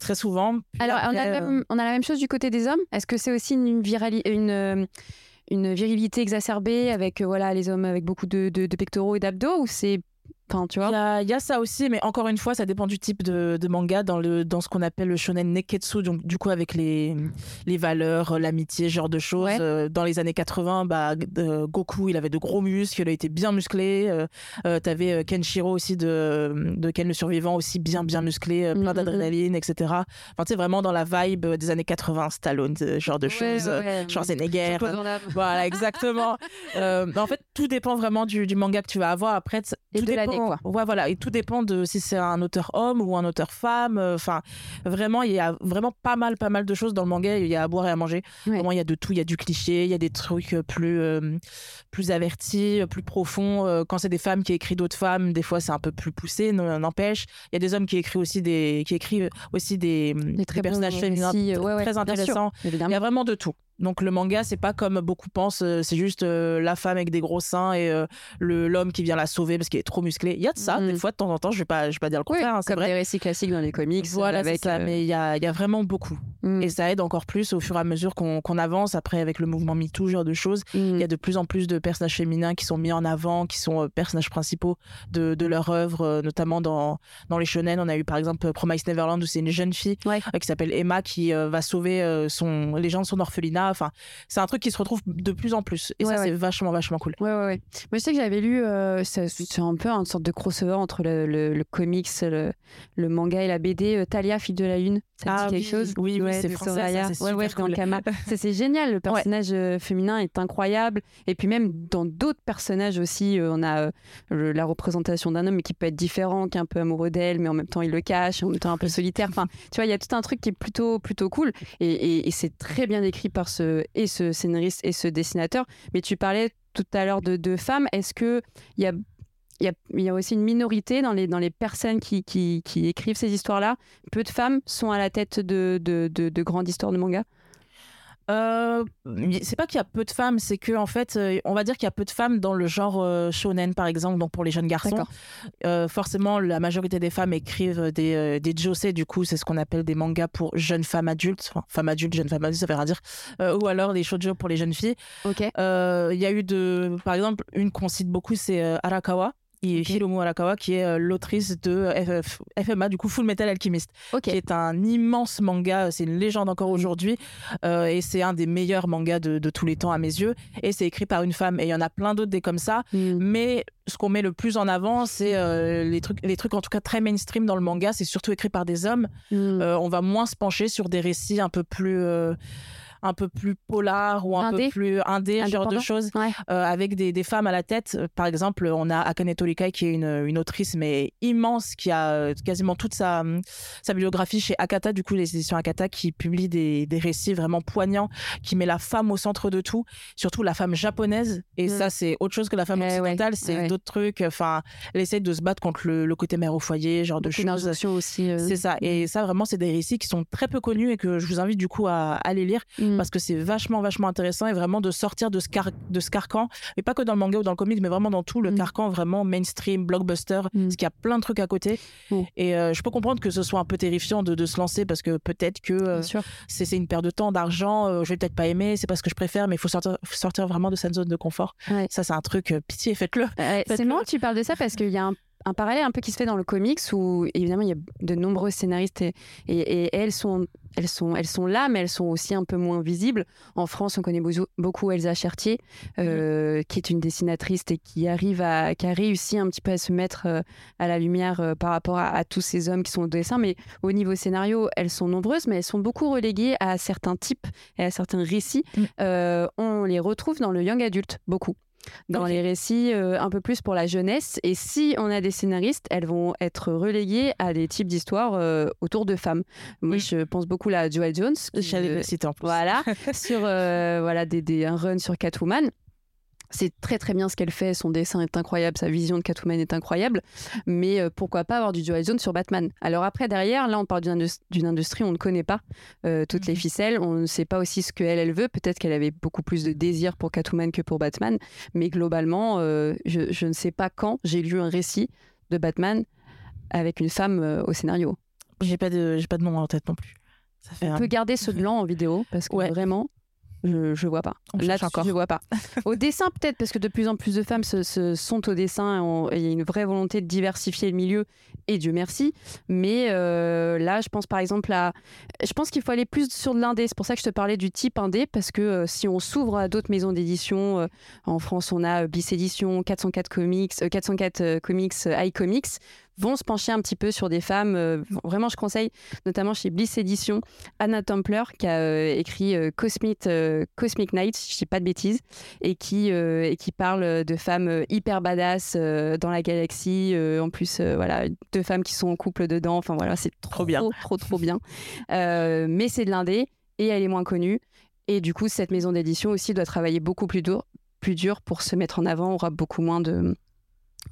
très souvent. Alors, on, a on, a la même chose du côté des hommes. Est-ce que c'est aussi une, virali une une virilité exacerbée avec euh, voilà les hommes avec beaucoup de, de pectoraux et d'abdos ou c'est tu vois. Il y, a ça aussi, mais encore une fois, ça dépend du type de, manga dans, le, dans ce qu'on appelle le shonen neketsu, donc du coup avec les, les valeurs, l'amitié, ce genre de choses. Euh, dans les années 80, bah, euh, Goku, il avait de gros muscles, il a été bien musclé. Euh, T'avais Kenshiro aussi de, de Ken le Survivant, aussi bien, bien musclé, plein mm, mm, mm. d'adrénaline, etc. Enfin, tu sais, vraiment dans la vibe des années 80, Stallone, ce genre de choses. Ouais, Schwarzenegger. Voilà, exactement. en fait, tout dépend vraiment du, du, manga que tu vas avoir. Après, tout dépend Ouais, voilà. Et tout dépend de si c'est un auteur homme ou un auteur femme. Euh, enfin, vraiment, il y a vraiment pas mal, pas mal de choses dans le manga. Il y a à boire et à manger. Vraiment, il y a de tout. Il y a du cliché, il y a des trucs euh, plus, euh, plus avertis, plus profonds. Quand c'est des femmes qui écrivent d'autres femmes, des fois, c'est un peu plus poussé, n'empêche. Il y a des hommes qui écrivent aussi des, qui écrivent aussi des, des, personnages féminins très intéressants. il y a vraiment de tout. Donc le manga, c'est pas comme beaucoup pensent, euh, c'est juste euh, la femme avec des gros seins et euh, le l'homme qui vient la sauver parce qu'il est trop musclé. Il y a de ça, des mm. fois de temps en temps, je vais pas, je vais pas dire le contraire. Hein, comme des récits classiques dans les comics. Voilà, avec, ça, mais il y a, y a, vraiment beaucoup. Mm. Et ça aide encore plus au fur et à mesure qu'on avance. Après, avec le mouvement MeToo, genre de choses, mm. il y a de plus en plus de personnages féminins qui sont mis en avant, qui sont personnages principaux de, de leur œuvre, notamment dans, dans les shonen. On a eu par exemple Promise Neverland où c'est une jeune fille qui s'appelle Emma qui va sauver son, les gens de son orphelinat. Enfin, c'est un truc qui se retrouve de plus en plus. Et ça, c'est vachement, vachement cool. Ouais, ouais, ouais. Moi, je sais que j'avais lu, euh, c'est un peu une sorte de crossover entre le, le, comics, le, le, manga et la BD. Euh, Talia, fille de la lune, ça ah, dit quelque chose? Oui, oui, c'est français, ça, ouais, ouais, cool. c'est génial. Le personnage euh, féminin est incroyable. Et puis même dans d'autres personnages aussi, on a la représentation d'un homme qui peut être différent, qui est un peu amoureux d'elle, mais en même temps il le cache, en même temps un peu solitaire. Enfin, tu vois, il y a tout un truc qui est plutôt, plutôt cool. Et, et, et c'est très bien décrit par et ce scénariste et ce dessinateur. Mais tu parlais tout à l'heure de, femmes. Est-ce qu'il y a il y, a, y a, aussi une minorité dans les, dans les personnes qui, qui, écrivent ces histoires-là? Peu de femmes sont à la tête de, de grandes histoires de manga? Euh, c'est pas qu'il y a peu de femmes, c'est que en fait, euh, on va dire qu'il y a peu de femmes dans le genre euh, shonen par exemple, donc pour les jeunes garçons. forcément, la majorité des femmes écrivent des des josei, du coup, c'est ce qu'on appelle des mangas pour jeunes femmes adultes, enfin, femmes adultes, jeunes femmes adultes, ça veut rien dire, ou alors des shoujo pour les jeunes filles. Ok. Il y a eu de, par exemple, une qu'on cite beaucoup, c'est Arakawa Hiromu Arakawa, qui est l'autrice de FMA, du coup Full Metal Alchemist, qui est un immense manga, c'est une légende encore mm. aujourd'hui, et c'est un des meilleurs mangas de, tous les temps à mes yeux, et c'est écrit par une femme, et il y en a plein d'autres des comme ça, mm. mais ce qu'on met le plus en avant, c'est les, trucs, les trucs en tout cas très mainstream dans le manga, c'est surtout écrit par des hommes, mm. on va moins se pencher sur des récits un peu plus un peu plus polar ou un peu plus indé, genre de choses, euh, avec des, des, femmes à la tête. Euh, par exemple, on a Akane Torikai qui est une, une autrice mais immense qui a euh, quasiment toute sa, sa bibliographie chez Akata, du coup les éditions Akata qui publient des, des récits vraiment poignants, qui met la femme au centre de tout, surtout la femme japonaise. Et mm. ça, c'est autre chose que la femme occidentale, c'est d'autres trucs. Enfin, elle essaie de se battre contre le, côté mère au foyer, genre de choses. aussi. C'est ça. Et ça, vraiment, c'est des récits qui sont très peu connus et que je vous invite du coup à, les lire. Mm. Mm. parce que c'est vachement, vachement intéressant et vraiment de sortir de ce, de ce carcan, et pas que dans le manga ou dans le comics, mais vraiment dans tout le mm. carcan vraiment mainstream, blockbuster, mm. parce qu'il y a plein de trucs à côté. Et euh, je peux comprendre que ce soit un peu terrifiant de, de se lancer parce que peut-être que euh, c'est une perte de temps, d'argent, euh, je vais peut-être pas aimer, c'est pas ce que je préfère, mais il faut sortir, sortir vraiment de cette zone de confort. Ça, c'est un truc, pitié, faites-le. c'est marrant que tu parles de ça parce qu'il y a un un parallèle un peu qui se fait dans le comics où évidemment il y a de nombreux scénaristes et, et, elles sont elles sont elles sont là mais elles sont aussi un peu moins visibles. En France, on connaît beaucoup Elsa Chertier euh, mhm. qui est une dessinatrice et qui arrive à qui a réussi un petit peu à se mettre euh, à la lumière euh, par rapport à, tous ces hommes qui sont au dessin. Mais au niveau scénario, elles sont nombreuses, mais elles sont beaucoup reléguées à certains types et à certains récits. Mm. on les retrouve dans le young adulte beaucoup dans les récits euh, un peu plus pour la jeunesse. Et si on a des scénaristes, elles vont être reléguées à des types d'histoires euh, autour de femmes. Moi, je pense beaucoup à Joelle Jones. Citer en Voilà, sur euh, voilà, des, des, un run sur Catwoman c'est très très bien ce qu'elle fait, son dessin est incroyable, sa vision de Catwoman est incroyable, mais euh, pourquoi pas avoir du Joy Zone sur Batman? Alors après, derrière, là on parle d'une industrie, on ne connaît pas. Euh, toutes les mhm. ficelles, on ne sait pas aussi ce qu'elle, elle veut, peut-être qu'elle avait beaucoup plus de désir pour Catwoman que pour Batman, mais globalement, euh, je, ne sais pas quand j'ai lu un récit de Batman avec une femme au scénario. J'ai pas de, pas de nom en tête non plus. Ça fait on peut garder ce blanc en vidéo parce que vraiment, je, je vois pas. Là, encore. je vois pas. au dessin, peut-être, parce que de plus en plus de femmes se, sont au dessin. Il y a une vraie volonté de diversifier le milieu, et Dieu merci. Mais euh, là, je pense par exemple à. Je pense qu'il faut aller plus sur de l'indé. C'est pour ça que je te parlais du type indé, parce que euh, si on s'ouvre à d'autres maisons d'édition, euh, en France, on a Bliss Édition, 404 Comics, 404 Comics, iComics vont se pencher un petit peu sur des femmes. Euh, vraiment, je conseille, notamment chez Bliss Edition, Anna Templer, qui a euh, écrit euh, Cosmic, Cosmic Night, je ne dis pas de bêtises, et qui, et qui parle de femmes hyper badass dans la galaxie. en plus, voilà, deux femmes qui sont en couple dedans. Enfin, voilà, c'est trop, bien. Trop, trop, bien. mais c'est de l'indé et elle est moins connue. Et du coup, cette maison d'édition aussi doit travailler beaucoup plus dur, plus dur pour se mettre en avant, aura beaucoup moins de,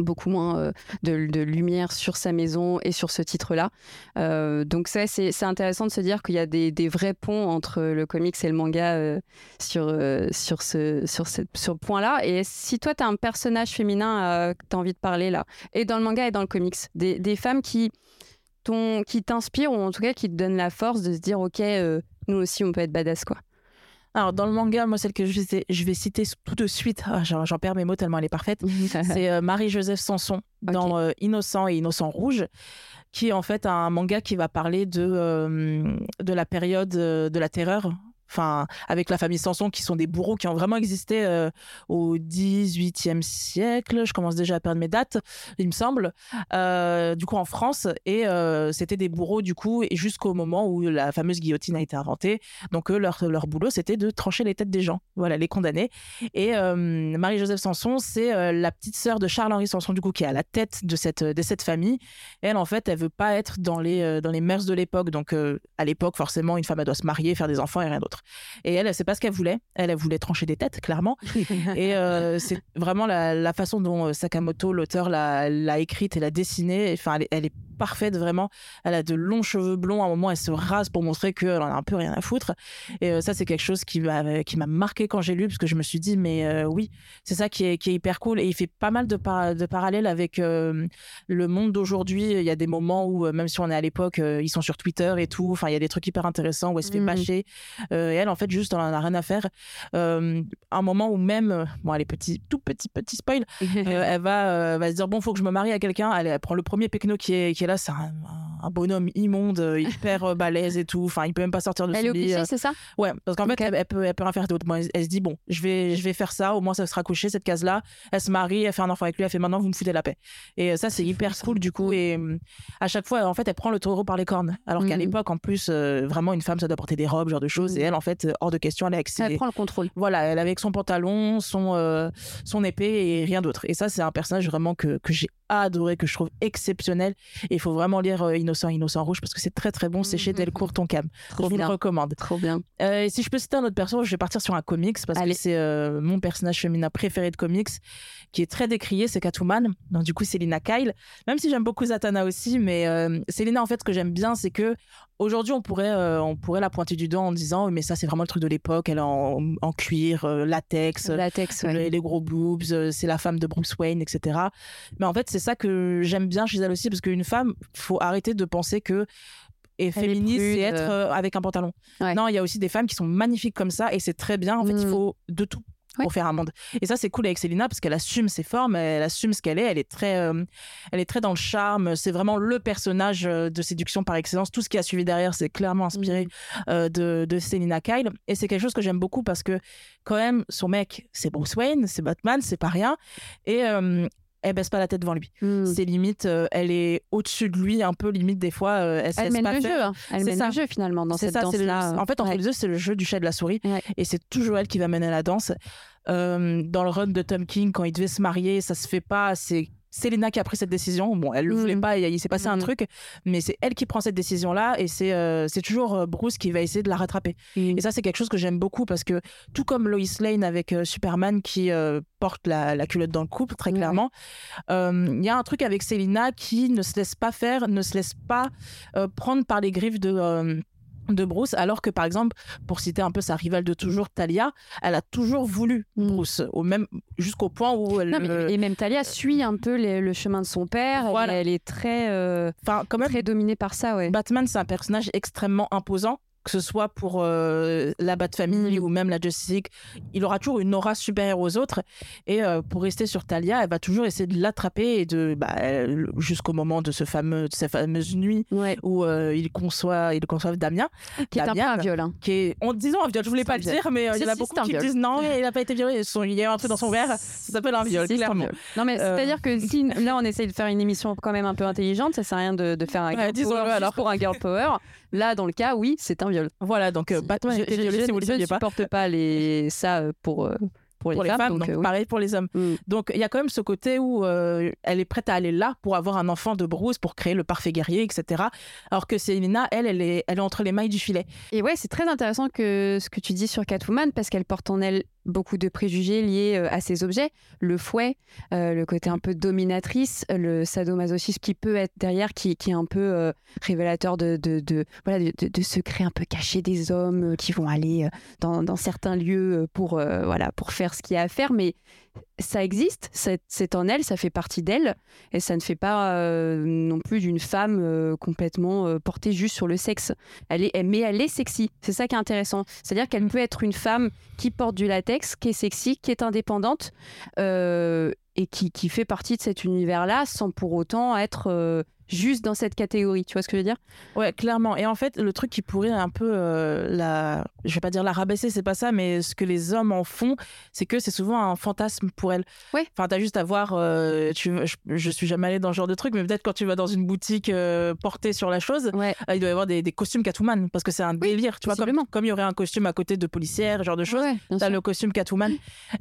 beaucoup moins euh, de, lumière sur sa maison et sur ce titre-là. Euh, donc ça, c'est intéressant de se dire qu'il y a des, vrais ponts entre le comics et le manga euh, sur, sur ce, sur ce, point-là. Et si toi, tu as un personnage féminin que tu as envie de parler là, et dans le manga et dans le comics, des, femmes qui qui t'inspirent ou en tout cas qui te donnent la force de se dire ok nous aussi on peut être badass quoi alors, dans le manga, moi, celle que je vais, je vais citer tout de suite, ah, j'en perds mes mots tellement elle est parfaite, c'est euh, Marie-Joseph Sanson dans euh, Innocent et Innocent Rouge, qui est en fait un manga qui va parler de, euh, de la période de la terreur enfin avec la famille Sanson qui sont des bourreaux qui ont vraiment existé euh, au 18e siècle. Je commence déjà à perdre mes dates il me semble. Euh, du coup en France. Et euh, c'était des bourreaux du coup et jusqu'au moment où la fameuse guillotine a été inventée. Donc eux, leur, leur boulot c'était de trancher les têtes des gens. Voilà les condamner. Et Marie-Joseph Sanson c'est la petite sœur de Charles-Henri Sanson du coup qui est à la tête de cette de cette famille. Elle en fait elle veut pas être dans les dans les mœurs de l'époque. Donc à l'époque forcément une femme elle doit se marier faire des enfants et rien d'autre et elle, c'est pas ce qu'elle voulait. Elle, elle voulait trancher des têtes, clairement. et euh, c'est vraiment la, façon dont euh, Sakamoto, l'auteur, l'a écrite et l'a dessinée. Enfin, elle, est parfaite, vraiment. Elle a de longs cheveux blonds. À un moment, elle se rase pour montrer qu'elle en a un peu rien à foutre. Et euh, ça, c'est quelque chose qui m'a, qui m'a marqué quand j'ai lu, parce que je me suis dit, mais euh, oui, c'est ça qui est, qui est hyper cool. Et il fait pas mal de, de parallèles avec le monde d'aujourd'hui. Il y a des moments où, même si on est à l'époque, ils sont sur Twitter et tout. Enfin, il y a des trucs hyper intéressants où elle se fait mmh. bâcher. Et elle, en fait, juste, elle en a rien à faire. un moment où même, bon, elle est petit, tout petit, petit spoil, elle va, va se dire, bon, faut que je me marie à quelqu'un. Elle, prend le premier pecno qui est, qui est là, c'est un, bonhomme immonde, hyper balèze et tout. Enfin, il peut même pas sortir de elle est au c'est ça? Ouais, parce qu'en fait, elle, peut, elle peut rien faire d'autre. elle, se dit, bon, je vais, je vais faire ça, au moins ça sera couché, cette case-là. Elle se marie, elle fait un enfant avec lui, elle fait maintenant, vous me foutez la paix. Et euh, ça, c'est hyper cool, du coup. Et euh, à chaque fois, en fait, elle prend le taureau par les cornes. Alors qu'à mmh. l'époque, en plus, euh, vraiment, une femme, ça doit porter des robes, genre de choses. Et elle, en fait, hors de question, elle est avec Elle prend le contrôle. Voilà, elle avec son pantalon, son, son épée et rien d'autre. Et ça, c'est un personnage vraiment que, que j'ai adoré, que je trouve exceptionnel. Et il faut vraiment lire Innocent, Innocent Rouge parce que c'est très très bon. C'est chez mmh, Delcourt Toncam. Je vous le recommande. Trop bien. et si je peux citer un autre perso, je vais partir sur un comics parce que c'est euh, mon personnage féminin préféré de comics qui est très décrié, c'est Catwoman. Donc du coup, Selina Kyle. Même si j'aime beaucoup Zatanna aussi, mais euh, Selina, en fait, ce que j'aime bien, c'est que aujourd'hui, on pourrait, euh, on pourrait la pointer du doigt en disant, mais ça, c'est vraiment le truc de l'époque. Elle est en, cuir, latex, latex les, gros boobs, c'est la femme de Bruce Wayne, etc. Mais en fait, c'est ça que j'aime bien chez elle aussi, parce qu'une femme, faut arrêter de penser que et féministe, c'est être euh, avec un pantalon. Non, il y a aussi des femmes qui sont magnifiques comme ça et c'est très bien. En fait, il mm. faut de tout pour faire un monde. Et ça, c'est cool avec Célina parce qu'elle assume ses formes, elle assume ce qu'elle est. Elle est très, euh, elle est très dans le charme. C'est vraiment le personnage euh, de séduction par excellence. Tout ce qui a suivi derrière, c'est clairement inspiré mm. de, de Selina Kyle. Et c'est quelque chose que j'aime beaucoup parce que quand même, son mec, c'est Bruce Wayne, c'est Batman, c'est pas rien. Et elle baisse pas la tête devant lui. Hmm. C'est limite, euh, elle est au-dessus de lui, un peu limite des fois. Euh, elle, elle mène pas le jeu. Hein. Elle mène le jeu finalement dans cette danse-là. En fait, entre les deux, c'est le jeu du chat et de la souris, et c'est toujours elle qui va mener la danse. Euh, dans le run de Tom King, quand il devait se marier, ça se fait pas. C'est Selena qui a pris cette décision. Bon, elle ne le voulait mm. pas, il, s'est passé un mm. truc, mais c'est elle qui prend cette décision-là et c'est euh, c'est toujours euh, Bruce qui va essayer de la rattraper. Mm. Et ça, c'est quelque chose que j'aime beaucoup parce que tout comme Lois Lane avec euh, Superman qui porte la, culotte dans le couple, très clairement, il y a un truc avec Selena qui ne se laisse pas faire, ne se laisse pas prendre par les griffes de de Bruce, alors que par exemple, pour citer un peu sa rivale de toujours, Talia, elle a toujours voulu mm. Bruce, au même jusqu'au point où elle. et même Talia suit un peu le chemin de son père. Elle, est très, euh, enfin, quand même, très dominée par ça, ouais. Batman, c'est un personnage extrêmement imposant que ce soit pour euh, la Bat Family mm. ou même la Justice League, il aura toujours une aura supérieure aux autres. Et euh, pour rester sur Talia, elle va toujours essayer de l'attraper et de bah, jusqu'au moment de ce fameux, de cette fameuse nuit où euh, il conçoit, il conçoit Damien, qui est un viol, hein. qui est, en disant un viol. Je voulais pas le dire, mais il y en a beaucoup qui disent non, il n'a pas été violé. Il y a un truc dans son verre, ça s'appelle un viol, clairement. Non, mais c'est-à-dire que si là on essaye de faire une émission quand même un peu intelligente, ça sert à rien de, de faire un girl power alors. pour un girl power. Là, dans le cas, oui, c'est un viol. Voilà, donc euh, Batman je, violé si vous le saviez pas. Je ne supporte pas les... ça euh, pour, euh, pour les, femmes, donc, euh, pareil pour les hommes. Mm. Donc il y a quand même ce côté où euh, elle est prête à aller là pour avoir un enfant de Bruce, pour créer le parfait guerrier, etc. Alors que Selina, elle, elle est, elle est entre les mailles du filet. Et ouais, c'est très intéressant que ce que tu dis sur Catwoman, parce qu'elle porte en elle beaucoup de préjugés liés euh, à ces objets, le fouet, le côté un peu dominatrice, le sadomasochisme qui peut être derrière, qui, est un peu révélateur de, secrets un peu cachés des hommes qui vont aller dans, certains lieux pour, voilà, pour faire ce qu'il y a à faire, ça existe, c'est en elle, ça fait partie d'elle, et ça ne fait pas euh, non plus d'une femme euh, complètement euh, portée juste sur le sexe. Elle est, mais elle est sexy, c'est ça qui est intéressant. C'est-à-dire qu'elle peut être une femme qui porte du latex, qui est sexy, qui est indépendante, et qui, qui, fait partie de cet univers-là sans pour autant être juste dans cette catégorie. Tu vois ce que je veux dire? Ouais, clairement. Et en fait, le truc qui pourrait un peu euh, la, je vais pas dire la rabaisser, c'est pas ça, mais ce que les hommes en font, c'est que c'est souvent un fantasme pour elles. Ouais. Enfin, t'as juste à voir. Euh, tu, je, suis jamais allée dans ce genre de truc, mais peut-être quand tu vas dans une boutique euh, portée sur la chose, il doit y avoir des, costumes Catwoman parce que c'est un délire. Tu vois, comme, comme il y aurait un costume à côté de policière, genre de choses, t'as le costume Catwoman.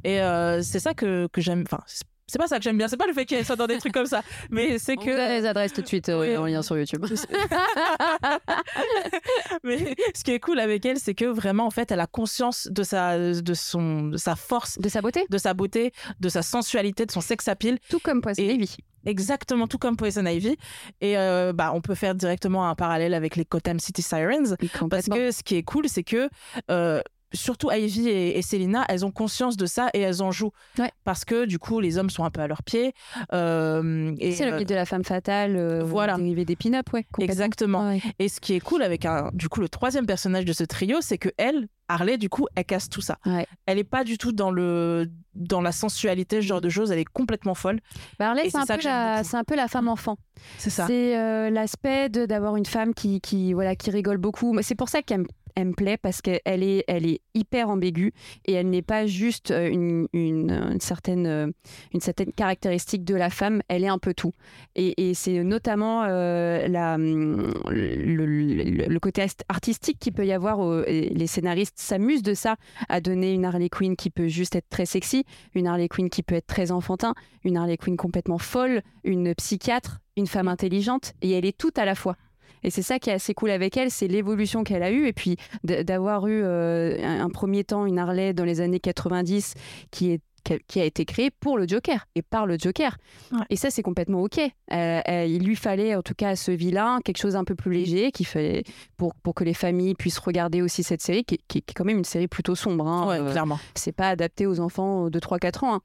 Et c'est ça que, que j'aime. Enfin, c'est pas ça que j'aime bien, c'est pas le fait qu'elle soit dans des trucs comme ça, mais c'est que. On les adresses tout de suite euh, en lien sur YouTube. mais ce qui est cool avec elle, c'est que vraiment, en fait, elle a conscience de sa, de son, de sa force, de sa beauté, de sa beauté, de sa sensualité, de son sex appeal. Tout comme Poison Ivy. exactement tout comme Poison Ivy. Et euh, bah, on peut faire directement un parallèle avec les Gotham City Sirens. Parce que ce qui est cool, c'est que euh, surtout Ivy et, et Selina, elles ont conscience de ça et elles en jouent. Ouais. Parce que du coup, les hommes sont un peu à leurs pieds. Euh, et, C'est le euh, mythe de la femme fatale, euh, voilà. dérivé des pin-up, ouais. Exactement. Ouais. Et ce qui est cool avec un, du coup le troisième personnage de ce trio, c'est que elle, Harley, du coup, elle casse tout ça. Ouais. Elle est pas du tout dans le dans la sensualité, ce genre de choses. Elle est complètement folle. Bah, Harley, c'est un, peu la- beaucoup. c'est un peu la femme enfant. C'est ça. C'est euh, l'aspect d'avoir une femme qui, qui, voilà, qui rigole beaucoup. C'est pour ça qu'elle me- elle me plaît parce qu'elle est, elle est hyper ambiguë et elle n'est pas juste euh, une, une, certaine, euh, une certaine caractéristique de la femme, elle est un peu tout. Et, c'est notamment euh, hum, le, côté artistique qu'il peut y avoir. les scénaristes s'amusent de ça, à donner une Harley Quinn qui peut juste être très sexy, une Harley Quinn qui peut être très enfantin, une Harley Quinn complètement folle, une psychiatre, une femme intelligente, et elle est toute à la fois. Et c'est ça qui est assez cool avec elle, c'est l'évolution qu'elle a eue, et puis d'avoir eu euh, un, un premier temps une Harley dans les années 90 qui est qui- a été créée pour le Joker et par le Joker. Ouais. Et ça, c'est complètement OK. Euh, euh, il lui fallait, en tout cas, à ce vilain, quelque chose un peu plus léger qui fait, pour, pour que les familles puissent regarder aussi cette série, qui, qui- qui est quand même une série plutôt sombre. hein. Ouais, Euh, clairement. c'est pas adapté aux enfants de 3-4 ans. hein.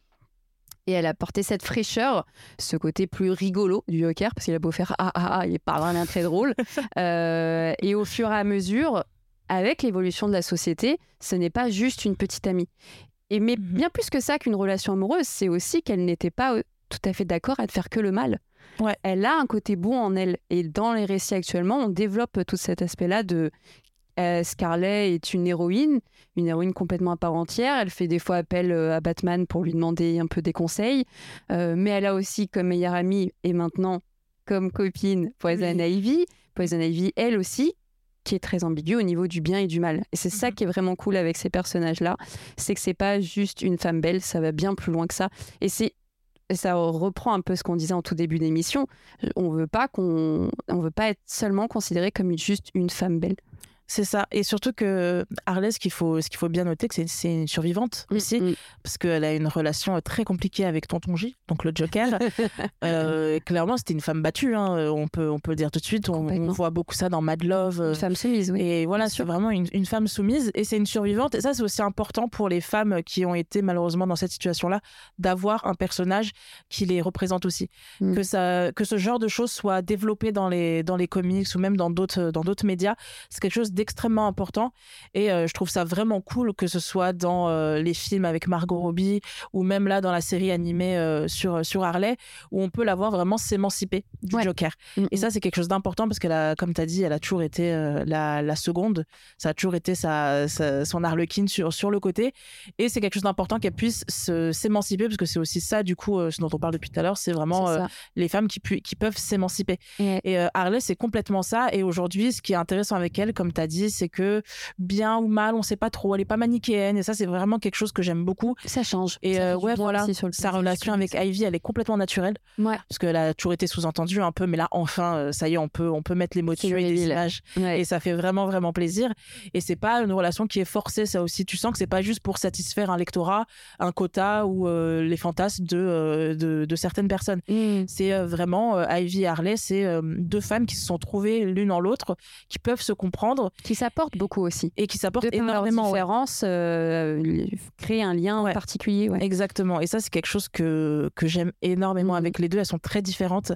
Et elle a porté cette fraîcheur, ce côté plus rigolo du Joker, parce qu'il a beau faire ah ah ah, il pas vraiment très drôle. Euh, et au fur et à mesure, avec l'évolution de la société, ce n'est pas juste une petite amie. Et mais Mhm. bien plus que ça qu'une relation amoureuse, c'est aussi qu'elle n'était pas euh, tout à fait d'accord à ne faire que le mal. Ouais. Elle a un côté bon en elle. Et dans les récits actuellement, on développe tout cet aspect-là de euh, Scarlet est une héroïne, une héroïne complètement à part entière. Elle fait des fois appel euh, à Batman pour lui demander un peu des conseils. Euh, mais elle a aussi comme meilleure amie et maintenant comme copine Poison Ivy. Poison Ivy, elle aussi, qui est très ambiguë au niveau du bien et du mal. Et c'est ça Mhm. qui est vraiment cool avec ces personnages-là, c'est que c'est pas juste une femme belle, ça va bien plus loin que ça. Et c'est et ça reprend un peu ce qu'on disait en tout début d'émission. On veut pas qu'on, on veut pas être seulement considéré comme juste une femme belle. C'est ça. Et surtout que Harley, ce qu'il faut, ce qu'il faut bien noter, que c'est, une survivante aussi, Mm, mm. parce qu'elle a une relation très compliquée avec Tonton J, donc le Joker. Euh, clairement, c'était une femme battue. hein. On peut, on peut le dire tout de suite. On, voit beaucoup ça dans Mad Love. euh, Une femme soumise, oui. Et voilà, c'est vraiment une, une femme soumise et c'est une survivante. Et ça, c'est aussi important pour les femmes qui ont été malheureusement dans cette situation-là, d'avoir un personnage qui les représente aussi. Mm. Que, ça, que ce genre de choses soit développé dans les, dans les comics ou même dans d'autres, dans d'autres médias, c'est quelque chose d'extrêmement important. Et euh, je trouve ça vraiment cool que ce soit dans euh, les films avec Margot Robbie ou même là dans la série animée euh, sur, sur Harley, où on peut la voir vraiment s'émanciper du Ouais. Joker. Mm, Et mm. ça, c'est quelque chose d'important parce qu'elle a, comme tu as dit, elle a toujours été la, la seconde. Ça a toujours été sa, sa- son harlequin sur, sur le côté. Et c'est quelque chose d'important qu'elle puisse se- s'émanciper parce que c'est aussi ça, du coup, ce dont on parle depuis tout à l'heure, c'est vraiment les femmes qui, pu- qui peuvent s'émanciper. Et- Et Harley, c'est complètement ça. Et aujourd'hui, ce qui est intéressant avec elle, comme tu as dit, c'est que bien ou mal, on sait pas trop. Elle est pas manichéenne. Et ça, c'est vraiment quelque chose que j'aime beaucoup. ça change. Et Ça euh, ouais, voilà, sa relation avec. Ivy, elle est complètement naturelle Ouais. parce qu'elle a toujours été sous-entendue un peu, mais là enfin, euh, ça y est, on peut, on peut mettre les mots dessus et reveal. images, Ouais. et ça fait vraiment vraiment plaisir. Et c'est pas une relation qui est forcée, ça aussi. Tu sens que c'est pas juste pour satisfaire un lectorat, un quota ou euh, les fantasmes de, euh, de, de certaines personnes. Mm. C'est vraiment Ivy et Harley, c'est deux femmes qui se sont trouvées l'une en l'autre, qui peuvent se comprendre Qui s'apporte beaucoup aussi. et qui s'apportent énormément. ouais. différences, euh, créer un lien Ouais. particulier. Ouais. Exactement. Et ça, c'est quelque chose que, que j'aime énormément Mhm. avec les deux. Elles sont très différentes.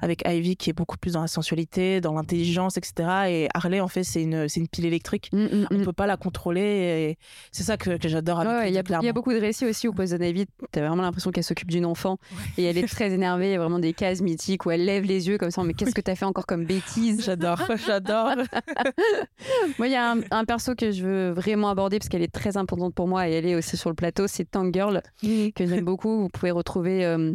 Avec Ivy, qui est beaucoup plus dans la sensualité, dans l'intelligence, etc. Et Harley, en fait, c'est une, une pile électrique. Mm, mm, On mm. peut pas la contrôler. C'est ça que, que j'adore avec Ouais, ouais, Il y, a- y beaucoup de récits aussi où Poison Ivy, t'as vraiment l'impression qu'elle s'occupe d'une enfant et elle est très énervée. Il y a vraiment des cases mythiques où elle lève les yeux comme ça. Mais qu'est-ce que t'as fait encore comme bêtise? J'adore, j'adore. Moi, il y a un, un perso que je veux vraiment aborder parce qu'elle est très importante pour moi et elle est aussi sur le plateau. C'est Tank Girl que j'aime beaucoup. Vous pouvez retrouver. euh,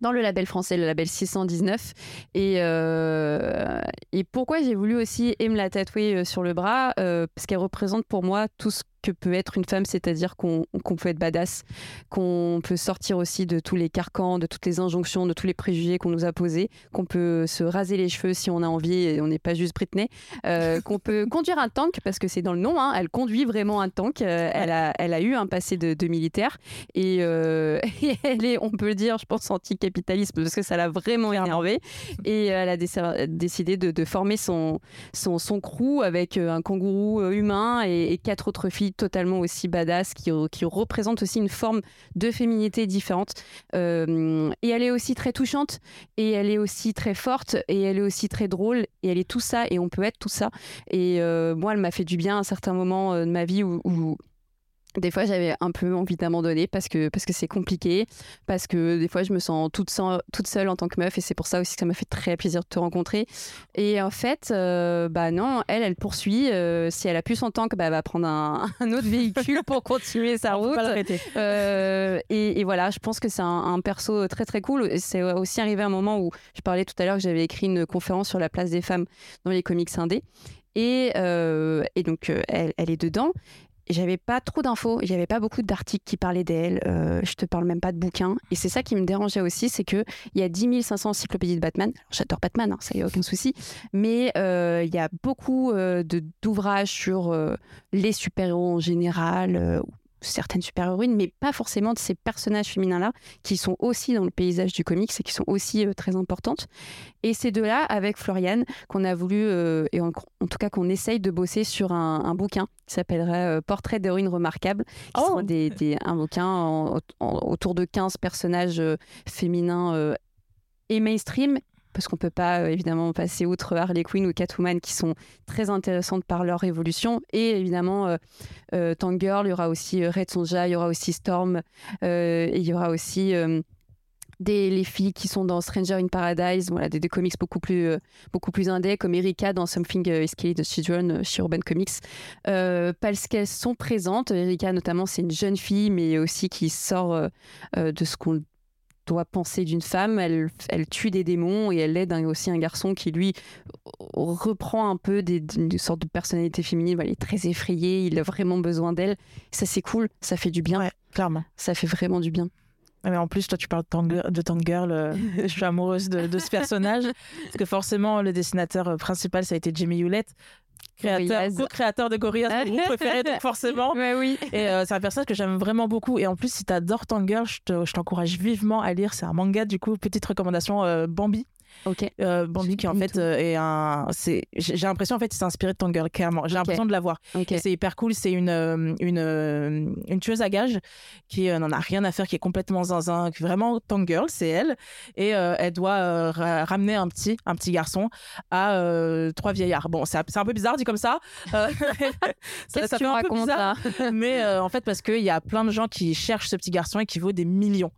dans le label français, le label 619. Et, euh, et pourquoi j'ai voulu aussi me la tatouer euh, sur le bras euh, Parce qu'elle représente pour moi tout ce que peut être une femme, c'est-à-dire qu'on peut être badass, qu'on peut sortir aussi de tous les carcans, de toutes les injonctions, de tous les préjugés qu'on nous a posés, qu'on peut se raser les cheveux si on a envie et on n'est pas juste Britney, euh, qu'on peut conduire un tank parce que c'est dans le nom, hein, elle conduit vraiment un tank, euh, elle, a, elle a eu un passé de, militaire euh, et, elle est, on peut le dire, je pense anti-capitalisme parce que ça l'a vraiment énervé et elle a décidé de, former son, son, son crew avec un kangourou humain et, et quatre autres filles totalement aussi badass, qui, représente aussi une forme de féminité différente. Euh, et elle est aussi très touchante, et elle est aussi très forte, et elle est aussi très drôle, et elle est tout ça, et on peut être tout ça. Et euh, moi, elle m'a fait du bien à un certain moment euh, de ma vie où des fois, j'avais un peu envie d'abandonner parce que parce que c'est compliqué, parce que des fois, je me sens toute, toute seule en tant que meuf et c'est pour ça aussi que ça m'a fait très plaisir de te rencontrer. Et en fait, euh, bah non, elle, elle poursuit. Euh, si elle a plus son tank, bah, elle va prendre un, autre véhicule pour continuer sa route. Euh, et, et, voilà, je pense que c'est un, perso très très cool. C'est aussi arrivé un moment où je parlais tout à l'heure que j'avais écrit une conférence sur la place des femmes dans les comics indés. Et, et, donc, elle, elle, est dedans j'avais pas trop d'infos, avait pas beaucoup d'articles qui parlaient d'elle, euh, je te parle même pas de bouquins. Et c'est ça qui me dérangeait aussi, c'est qu'il y a 10 500 encyclopédies de Batman. J'adore Batman, hein, ça y a aucun souci. Mais euh, il y a beaucoup euh, d'ouvrages sur euh, les super-héros en général, certaines super-héroïnes, mais pas forcément de ces personnages féminins-là, qui sont aussi dans le paysage du comics et qui sont aussi euh, très importantes. Et c'est de là, avec Floriane, qu'on a voulu, euh, et en, tout cas qu'on essaye de bosser sur un, bouquin qui s'appellerait euh, Portrait d'héroïne remarquable, qui oh. des, un bouquin autour de 15 personnages féminins et mainstream parce qu'on peut pas euh, évidemment passer outre Harley Quinn ou Catwoman qui sont très intéressantes par leur évolution. Et évidemment euh, euh Tangirl, il y aura aussi euh, Red Sonja, il y aura aussi Storm et il y aura aussi des, les filles qui sont dans Stranger in Paradise, voilà, des, comics beaucoup plus, plus indés, comme Erika dans Something is Scary the Children chez Urban Comics, parce qu'elles sont présentes. Erika, notamment, c'est une jeune fille, mais aussi qui sort de ce qu'on doit penser d'une femme, elle, elle tue des démons et elle aide aussi un garçon qui, lui, reprend un peu des, une sorte de personnalité féminine. il est très effrayé, il a vraiment besoin d'elle. Ça, c'est cool, ça fait du bien. clairement. Ça fait vraiment du bien. Mais en plus, toi, tu parles de Tangirl. Euh, je suis amoureuse de, de ce personnage. parce que forcément, le dessinateur euh, principal, ça a été Jimmy Hewlett créateur, co-créateur de Gorillaz, mon préféré, donc forcément. Mais oui. Et euh, c'est un personnage que j'aime vraiment beaucoup. Et en plus, si tu adores Tangirl, je t'encourage vivement à lire. C'est un manga, du coup, petite recommandation euh, Bambi. Ok. Euh, Bambi qui en fait euh, est un, c'est, j'ai l'impression en fait c'est inspiré de Tangirl clairement. J'ai l'impression de l'avoir. Okay. C'est hyper cool. C'est une euh, une une tueuse à gages qui n'en a rien à faire, qui est complètement zinzin, qui vraiment Tangirl, c'est elle et elle doit ramener un petit un petit garçon à trois vieillards. Bon, c'est un peu bizarre dit comme ça. ça, ça fait un peu bizarre. Mais en fait parce qu'il y a plein de gens qui cherchent ce petit garçon et qui vaut des millions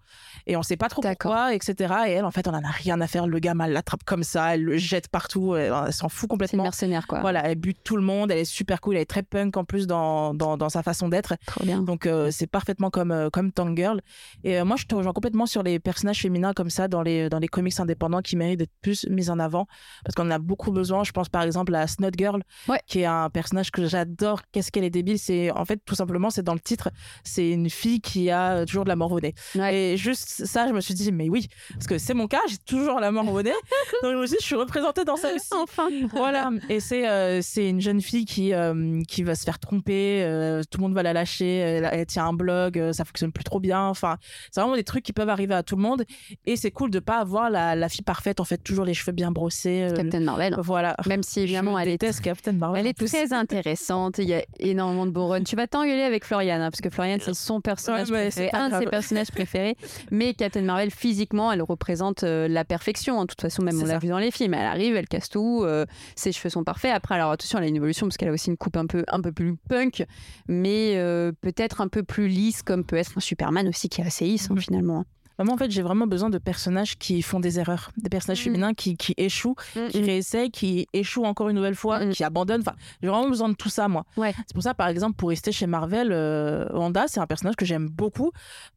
et on sait pas trop pourquoi, etc. Et elle, en fait, on en a rien à faire. Le gamin l'attrape comme ça, elle le jette partout, elle, s'en fout complètement. C'est une mercenaire, quoi. Voilà, elle bute tout le monde, elle est super cool, elle est très punk en plus dans, dans, dans sa façon d'être. Trop bien. Donc, euh, c'est parfaitement comme, euh, comme Tangirl. Et euh, moi, je te rejoins complètement sur les personnages féminins comme ça dans les, dans les comics indépendants qui méritent d'être plus mis en avant parce qu'on en a beaucoup besoin. Je pense par exemple à Snot Girl, qui est un personnage que j'adore. Qu'est-ce qu'elle est débile? C'est en fait, tout simplement, c'est dans le titre, c'est une fille qui a toujours de la mort au nez. Et juste ça, je me suis dit, mais oui, parce que c'est mon cas, j'ai toujours la mort au nez. Donc, aussi, je suis représentée dans ça aussi. Enfin. Voilà. Et c'est euh, c'est une jeune fille qui, euh, qui va se faire tromper, euh, tout le monde va la lâcher, elle, tient un blog, ça fonctionne plus trop bien. Enfin, c'est vraiment des trucs qui peuvent arriver à tout le monde. Et c'est cool de pas avoir la, la, fille parfaite, en fait, toujours les cheveux bien brossés. Captain Marvel. Voilà. Même si, évidemment, elle est, Captain Marvel, elle est très intéressante. Il y a énormément de beaux runs. Tu vas t'engueuler avec Floriane, hein, parce que Floriane, c'est son personnage préféré, un de ses personnages préférés. Mais Captain Marvel, physiquement, elle représente la perfection. En toute façon, même on l'a vu dans les films. Elle arrive, elle casse tout, euh, ses cheveux sont parfaits. Après, alors attention, elle a une évolution parce qu'elle a aussi une coupe un peu, un peu plus punk, mais euh, peut-être un peu plus lisse, comme peut être un Superman aussi qui est assez lisse hein, finalement. Bah, moi, en fait, j'ai vraiment besoin de personnages qui font des erreurs, des personnages Mm. féminins qui, qui échouent, Mm, qui mm. réessayent, qui échouent encore une nouvelle fois, qui abandonnent. Enfin, j'ai vraiment besoin de tout ça, moi. Ouais. C'est pour ça, par exemple, pour rester chez Marvel, euh, Wanda, c'est un personnage que j'aime beaucoup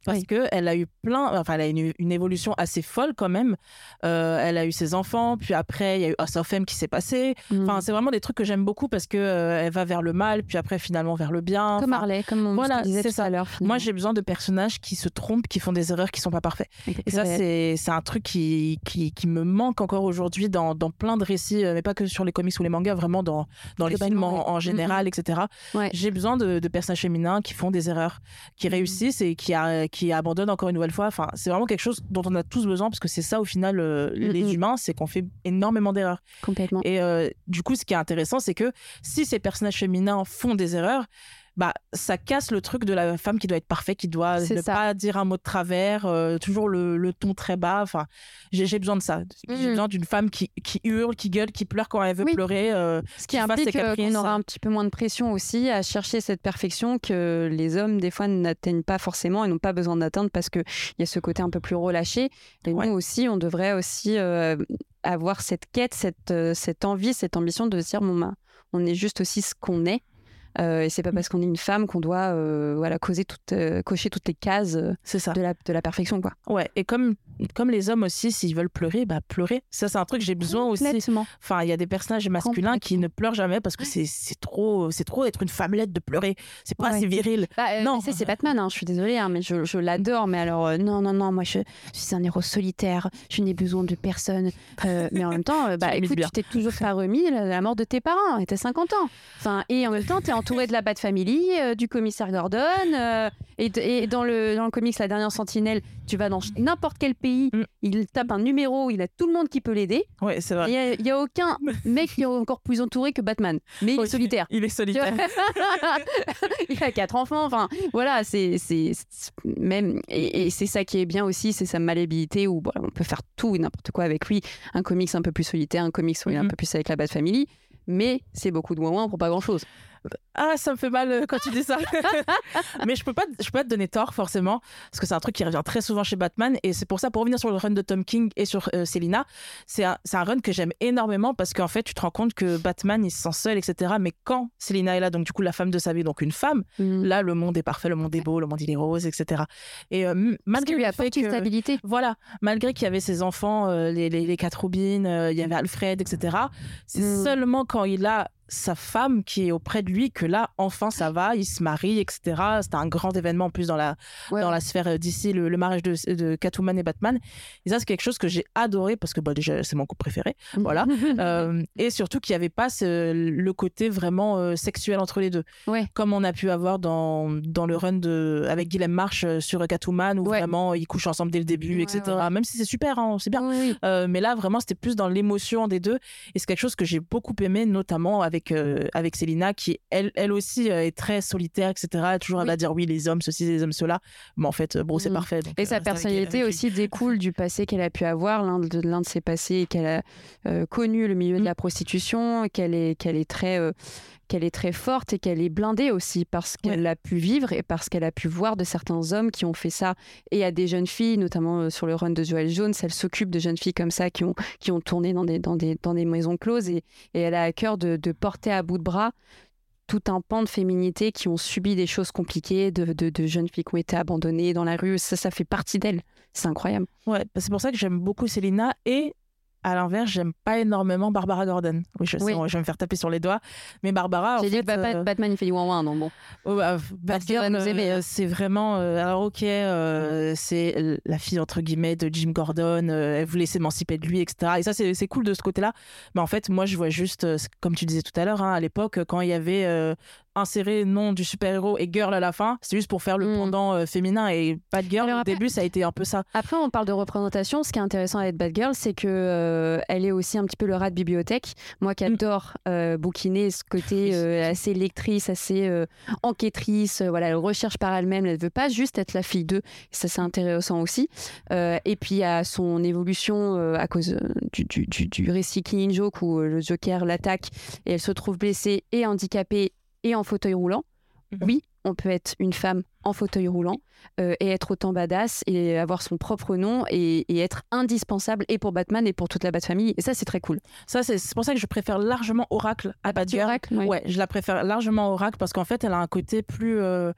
parce Oui. que elle a eu plein, enfin, elle a une, une évolution assez folle quand même. Euh, elle a eu ses enfants, puis après, il y a eu House of M qui s'est passé. Enfin, c'est vraiment des trucs que j'aime beaucoup parce que euh, elle va vers le mal, puis après, finalement, vers le bien. comme Harley, comme on voilà, disait c'est tout ça. à l'heure. moi, j'ai besoin de personnages qui se trompent, qui font des erreurs, qui sont pas parfaits. Et ça, c'est un truc qui, qui, qui me manque encore aujourd'hui dans, dans plein de récits, euh, mais pas que sur les comics ou les mangas, vraiment dans, dans les films en, ouais. en général, etc. Ouais. J'ai besoin de, de personnages féminins qui font des erreurs, qui réussissent et qui, a- qui abandonnent encore une nouvelle fois. Enfin, c'est vraiment quelque chose dont on a tous besoin parce que c'est ça, au final, euh, les Mhm. humains, c'est qu'on fait énormément d'erreurs. complètement. Et euh, du coup, ce qui est intéressant, c'est que si ces personnages féminins font des erreurs, bah, ça casse le truc de la femme qui doit être parfaite, qui doit ne ça. pas dire un mot de travers, euh, toujours le, le ton très bas. Enfin, j'ai besoin de ça. J'ai Mhm. besoin d'une femme qui, qui hurle, qui gueule, qui pleure quand elle veut Oui. pleurer. euh, Ce qui implique euh, qu'on aura un petit peu moins de pression aussi à chercher cette perfection que les hommes, des fois, n'atteignent pas forcément et n'ont pas besoin d'atteindre parce qu'il y a ce côté un peu plus relâché. Et Ouais. nous aussi, on devrait aussi euh, avoir cette quête, cette, cette envie, cette ambition de se dire, bon, bah, on est juste aussi ce qu'on est. Euh, et c'est pas parce qu'on est une femme qu'on doit euh, voilà, causer toutes, euh, cocher toutes les cases euh, ça. de la, de la perfection. Quoi. Ouais. Et comme, comme les hommes aussi, s'ils veulent pleurer, bah pleurer. Ça, c'est un truc que j'ai besoin aussi. Enfin, il y a des personnages masculins qui ne pleurent jamais parce que c'est trop, c'est trop d'être une femmelette de pleurer. C'est pas Ouais. assez viril. Bah, euh, Non. c'est Batman, hein, je suis désolée, hein, mais je, je l'adore. Mais alors, euh, non, non, non, moi, je, je suis un héros solitaire, je n'ai besoin de personne. Euh, mais en même temps, euh, bah, écoute, tu t'es toujours pas remis la, la mort de tes parents, et t'as 50 ans. Enfin, et en même temps, tu es entouré de la Bat Family, du commissaire Gordon, et, dans, le, dans le comics La Dernière Sentinelle, tu vas dans n'importe quel pays, Mm. il tape un numéro, il a tout le monde qui peut l'aider. Ouais, c'est vrai. Il n'y a, aucun mec qui est encore plus entouré que Batman. Mais il est solitaire. Il est solitaire. il a quatre enfants. Enfin, voilà, c'est même et, et c'est ça qui est bien aussi, c'est sa malléabilité où bon, on peut faire tout et n'importe quoi avec lui. Un comics un peu plus solitaire, un comics où il est un Mhm. peu plus avec la Bat Family. Mais c'est beaucoup de moins pour pas grand chose. Ah, ça me fait mal euh, quand tu dis ça. Mais je peux pas, je peux pas te donner tort forcément, parce que c'est un truc qui revient très souvent chez Batman, et c'est pour ça, pour revenir sur le run de Tom King et sur euh, Selina, c'est un, c'est un run que j'aime énormément parce qu'en fait, tu te rends compte que Batman, il se sent seul, etc. Mais quand Selina est là, donc du coup la femme de sa vie, donc une femme, là le monde est parfait, le monde est beau, le monde il est rose, etc. Et euh, malgré qu'il lui apporte fait que stabilité. voilà, malgré qu'il y avait ses enfants, euh, les, les, les quatre Robins, euh, il y avait Alfred, etc. C'est Mm. seulement quand il a sa femme qui est auprès de lui que là, enfin, ça va, il se marie, etc. C'était un grand événement en plus dans la, Ouais. dans la sphère euh, d'ici, le, le mariage de, de Catwoman et Batman. Et ça, c'est quelque chose que j'ai adoré parce que bah, déjà, c'est mon couple préféré. voilà. Euh, et surtout qu'il n'y avait pas ce- le côté vraiment euh, sexuel entre les deux. Ouais. Comme on a pu avoir dans, dans le run de, avec March euh, sur Catwoman où Ouais. vraiment ils couchent ensemble dès le début, etc. Même si c'est super, hein, c'est bien. Euh, mais là, vraiment, c'était plus dans l'émotion des deux. Et c'est quelque chose que j'ai beaucoup aimé, notamment avec, euh, avec Célina, qui, elle, elle aussi, euh, est très solitaire, etc. Toujours, Oui. va dire oui, les hommes, ceci, les hommes, cela. Mais en fait, euh, bon, c'est Mhm. parfait. donc, Et euh, sa avec personnalité avec aussi découle du passé qu'elle a pu avoir, l'un de, l'un de ses passés, qu'elle a euh, connu le milieu de Mm. la prostitution, qu'elle est, qu'elle est très. Qu'elle est très forte et qu'elle est blindée aussi parce qu'elle a pu vivre et parce qu'elle a pu voir de certains hommes qui ont fait ça et à des jeunes filles, notamment euh, sur le run de Joel Jones, elle s'occupe de jeunes filles comme ça qui ont, qui ont tourné dans des, dans, des, dans des maisons closes et, et elle a à cœur de, de porter à bout de bras tout un pan de féminité qui ont subi des choses compliquées, de, de, de jeunes filles qui ont été abandonnées dans la rue. Ça, ça fait partie d'elle. C'est incroyable. Ouais, bah, c'est pour ça que j'aime beaucoup Célina et à l'inverse, j'aime pas énormément Barbara Gordon. Oui, je sais, je vais me faire taper sur les doigts. Mais Barbara, en J'ai dit fait, Batman, euh, Batman, il fait du ouin donc bon. Oh, bah, Batgirl, euh, hein. c'est vraiment. euh, alors, ok, euh, c'est la fille, entre guillemets, de Jim Gordon. elle voulait s'émanciper de lui, etc. Et ça, c'est cool de ce côté-là. Mais en fait, moi, je vois juste, comme tu disais tout à l'heure, hein, à l'époque, quand il y avait inséré nom du super-héros et girl à la fin, c'était juste pour faire le Mm. pendant euh, féminin. Et Batgirl, Alors au après- début, ça a été un peu ça. Après, on parle de représentation. Ce qui est intéressant avec Batgirl, c'est que euh, elle est aussi un petit peu le rat de bibliothèque. Moi qui adore euh, bouquiner, ce côté euh, assez lectrice, assez enquêtrice, voilà, elle recherche par elle-même. Elle veut pas juste être la fille d'eux. Ça, c'est intéressant aussi. Et puis, à son évolution à cause du, du, du, du récit Killing Joke où le Joker l'attaque et elle se trouve blessée et handicapée et en fauteuil roulant. Mhm. Oui, on peut être une femme en fauteuil roulant euh, et être autant badass et avoir son propre nom et, être indispensable et pour Batman et pour toute la Bat-famille. Et ça, c'est très cool. Ça, c'est pour ça que je préfère largement Oracle à Batgirl. Oracle, ouais. je la préfère largement Oracle parce qu'en fait, elle a un côté plus, euh,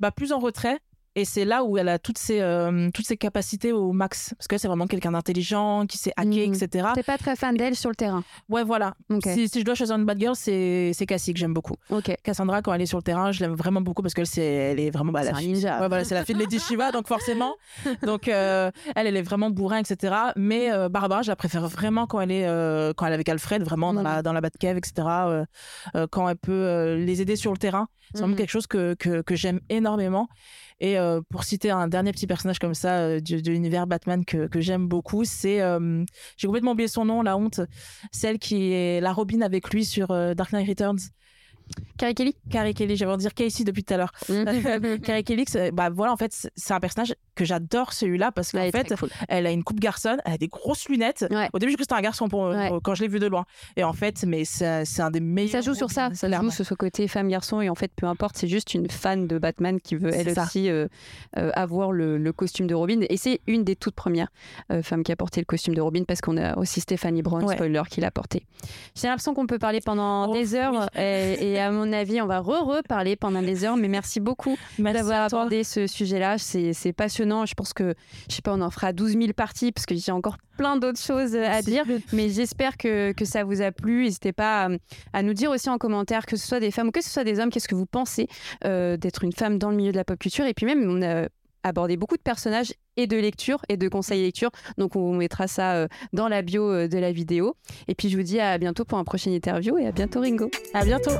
bah, plus en retrait et c'est là où elle a toutes ses, euh, toutes ses capacités au max. Parce que c'est vraiment quelqu'un d'intelligent, qui sait hacker, mmh. etc. T'es pas très fan d'elle sur le terrain Ouais, voilà. Si, si, je dois choisir une bad girl, c'est Cassie que j'aime beaucoup. Cassandra, quand elle est sur le terrain, je l'aime vraiment beaucoup parce qu'elle est, elle est vraiment. Bah, c'est ninja. Ouais, voilà, c'est la fille de Lady Shiva, donc forcément. Donc euh, elle, elle est vraiment bourrin, etc. Mais euh, Barbara, je la préfère vraiment quand elle est, quand elle est avec Alfred, vraiment dans, la, dans la Batcave, etc. quand elle peut les aider sur le terrain. C'est vraiment mmh. quelque chose que, que, que j'aime énormément. Et euh, pour citer un dernier petit personnage comme ça euh, de, l'univers Batman que, j'aime beaucoup, c'est euh, j'ai complètement oublié son nom, la honte, celle qui est la Robin avec lui sur Dark Knight Returns. Carrie Kelly Carrie Kelly, j'avais envie de dire Casey depuis tout à l'heure. Mm. Carrie Kelly, bah voilà, en fait, c'est un personnage que j'adore celui-là parce qu'en fait, elle a une coupe garçonne, elle a des grosses lunettes. Au début, je croyais que c'était un garçon pour, quand je l'ai vu de loin. Et en fait, mais c'est un des meilleurs. Ça joue sur ça, ça joue sur ce côté femme-garçon et en fait, peu importe, c'est juste une fan de Batman qui veut elle aussi euh, euh, avoir le, costume de Robin. Et c'est une des toutes premières euh, femmes qui a porté le costume de Robin parce qu'on a aussi Stéphanie Brown, spoiler, qui l'a porté. J'ai l'impression qu'on peut parler pendant oh, des heures et, à mon avis, on va re-reparler pendant des heures. Mais merci beaucoup d'avoir abordé ce sujet-là. C'est passionnant. Je pense que, je sais pas, on en fera 12 000 parties parce que j'ai encore plein d'autres choses à dire. Mais j'espère que, que, ça vous a plu. N'hésitez pas à, nous dire aussi en commentaire, que ce soit des femmes ou que ce soit des hommes, qu'est-ce que vous pensez euh, d'être une femme dans le milieu de la pop culture. Et puis même, on a abordé beaucoup de personnages et de lecture et de conseils lecture. Donc on mettra ça euh, dans la bio euh, de la vidéo. Et puis je vous dis à bientôt pour un prochain interview et à bientôt Ringo. À bientôt.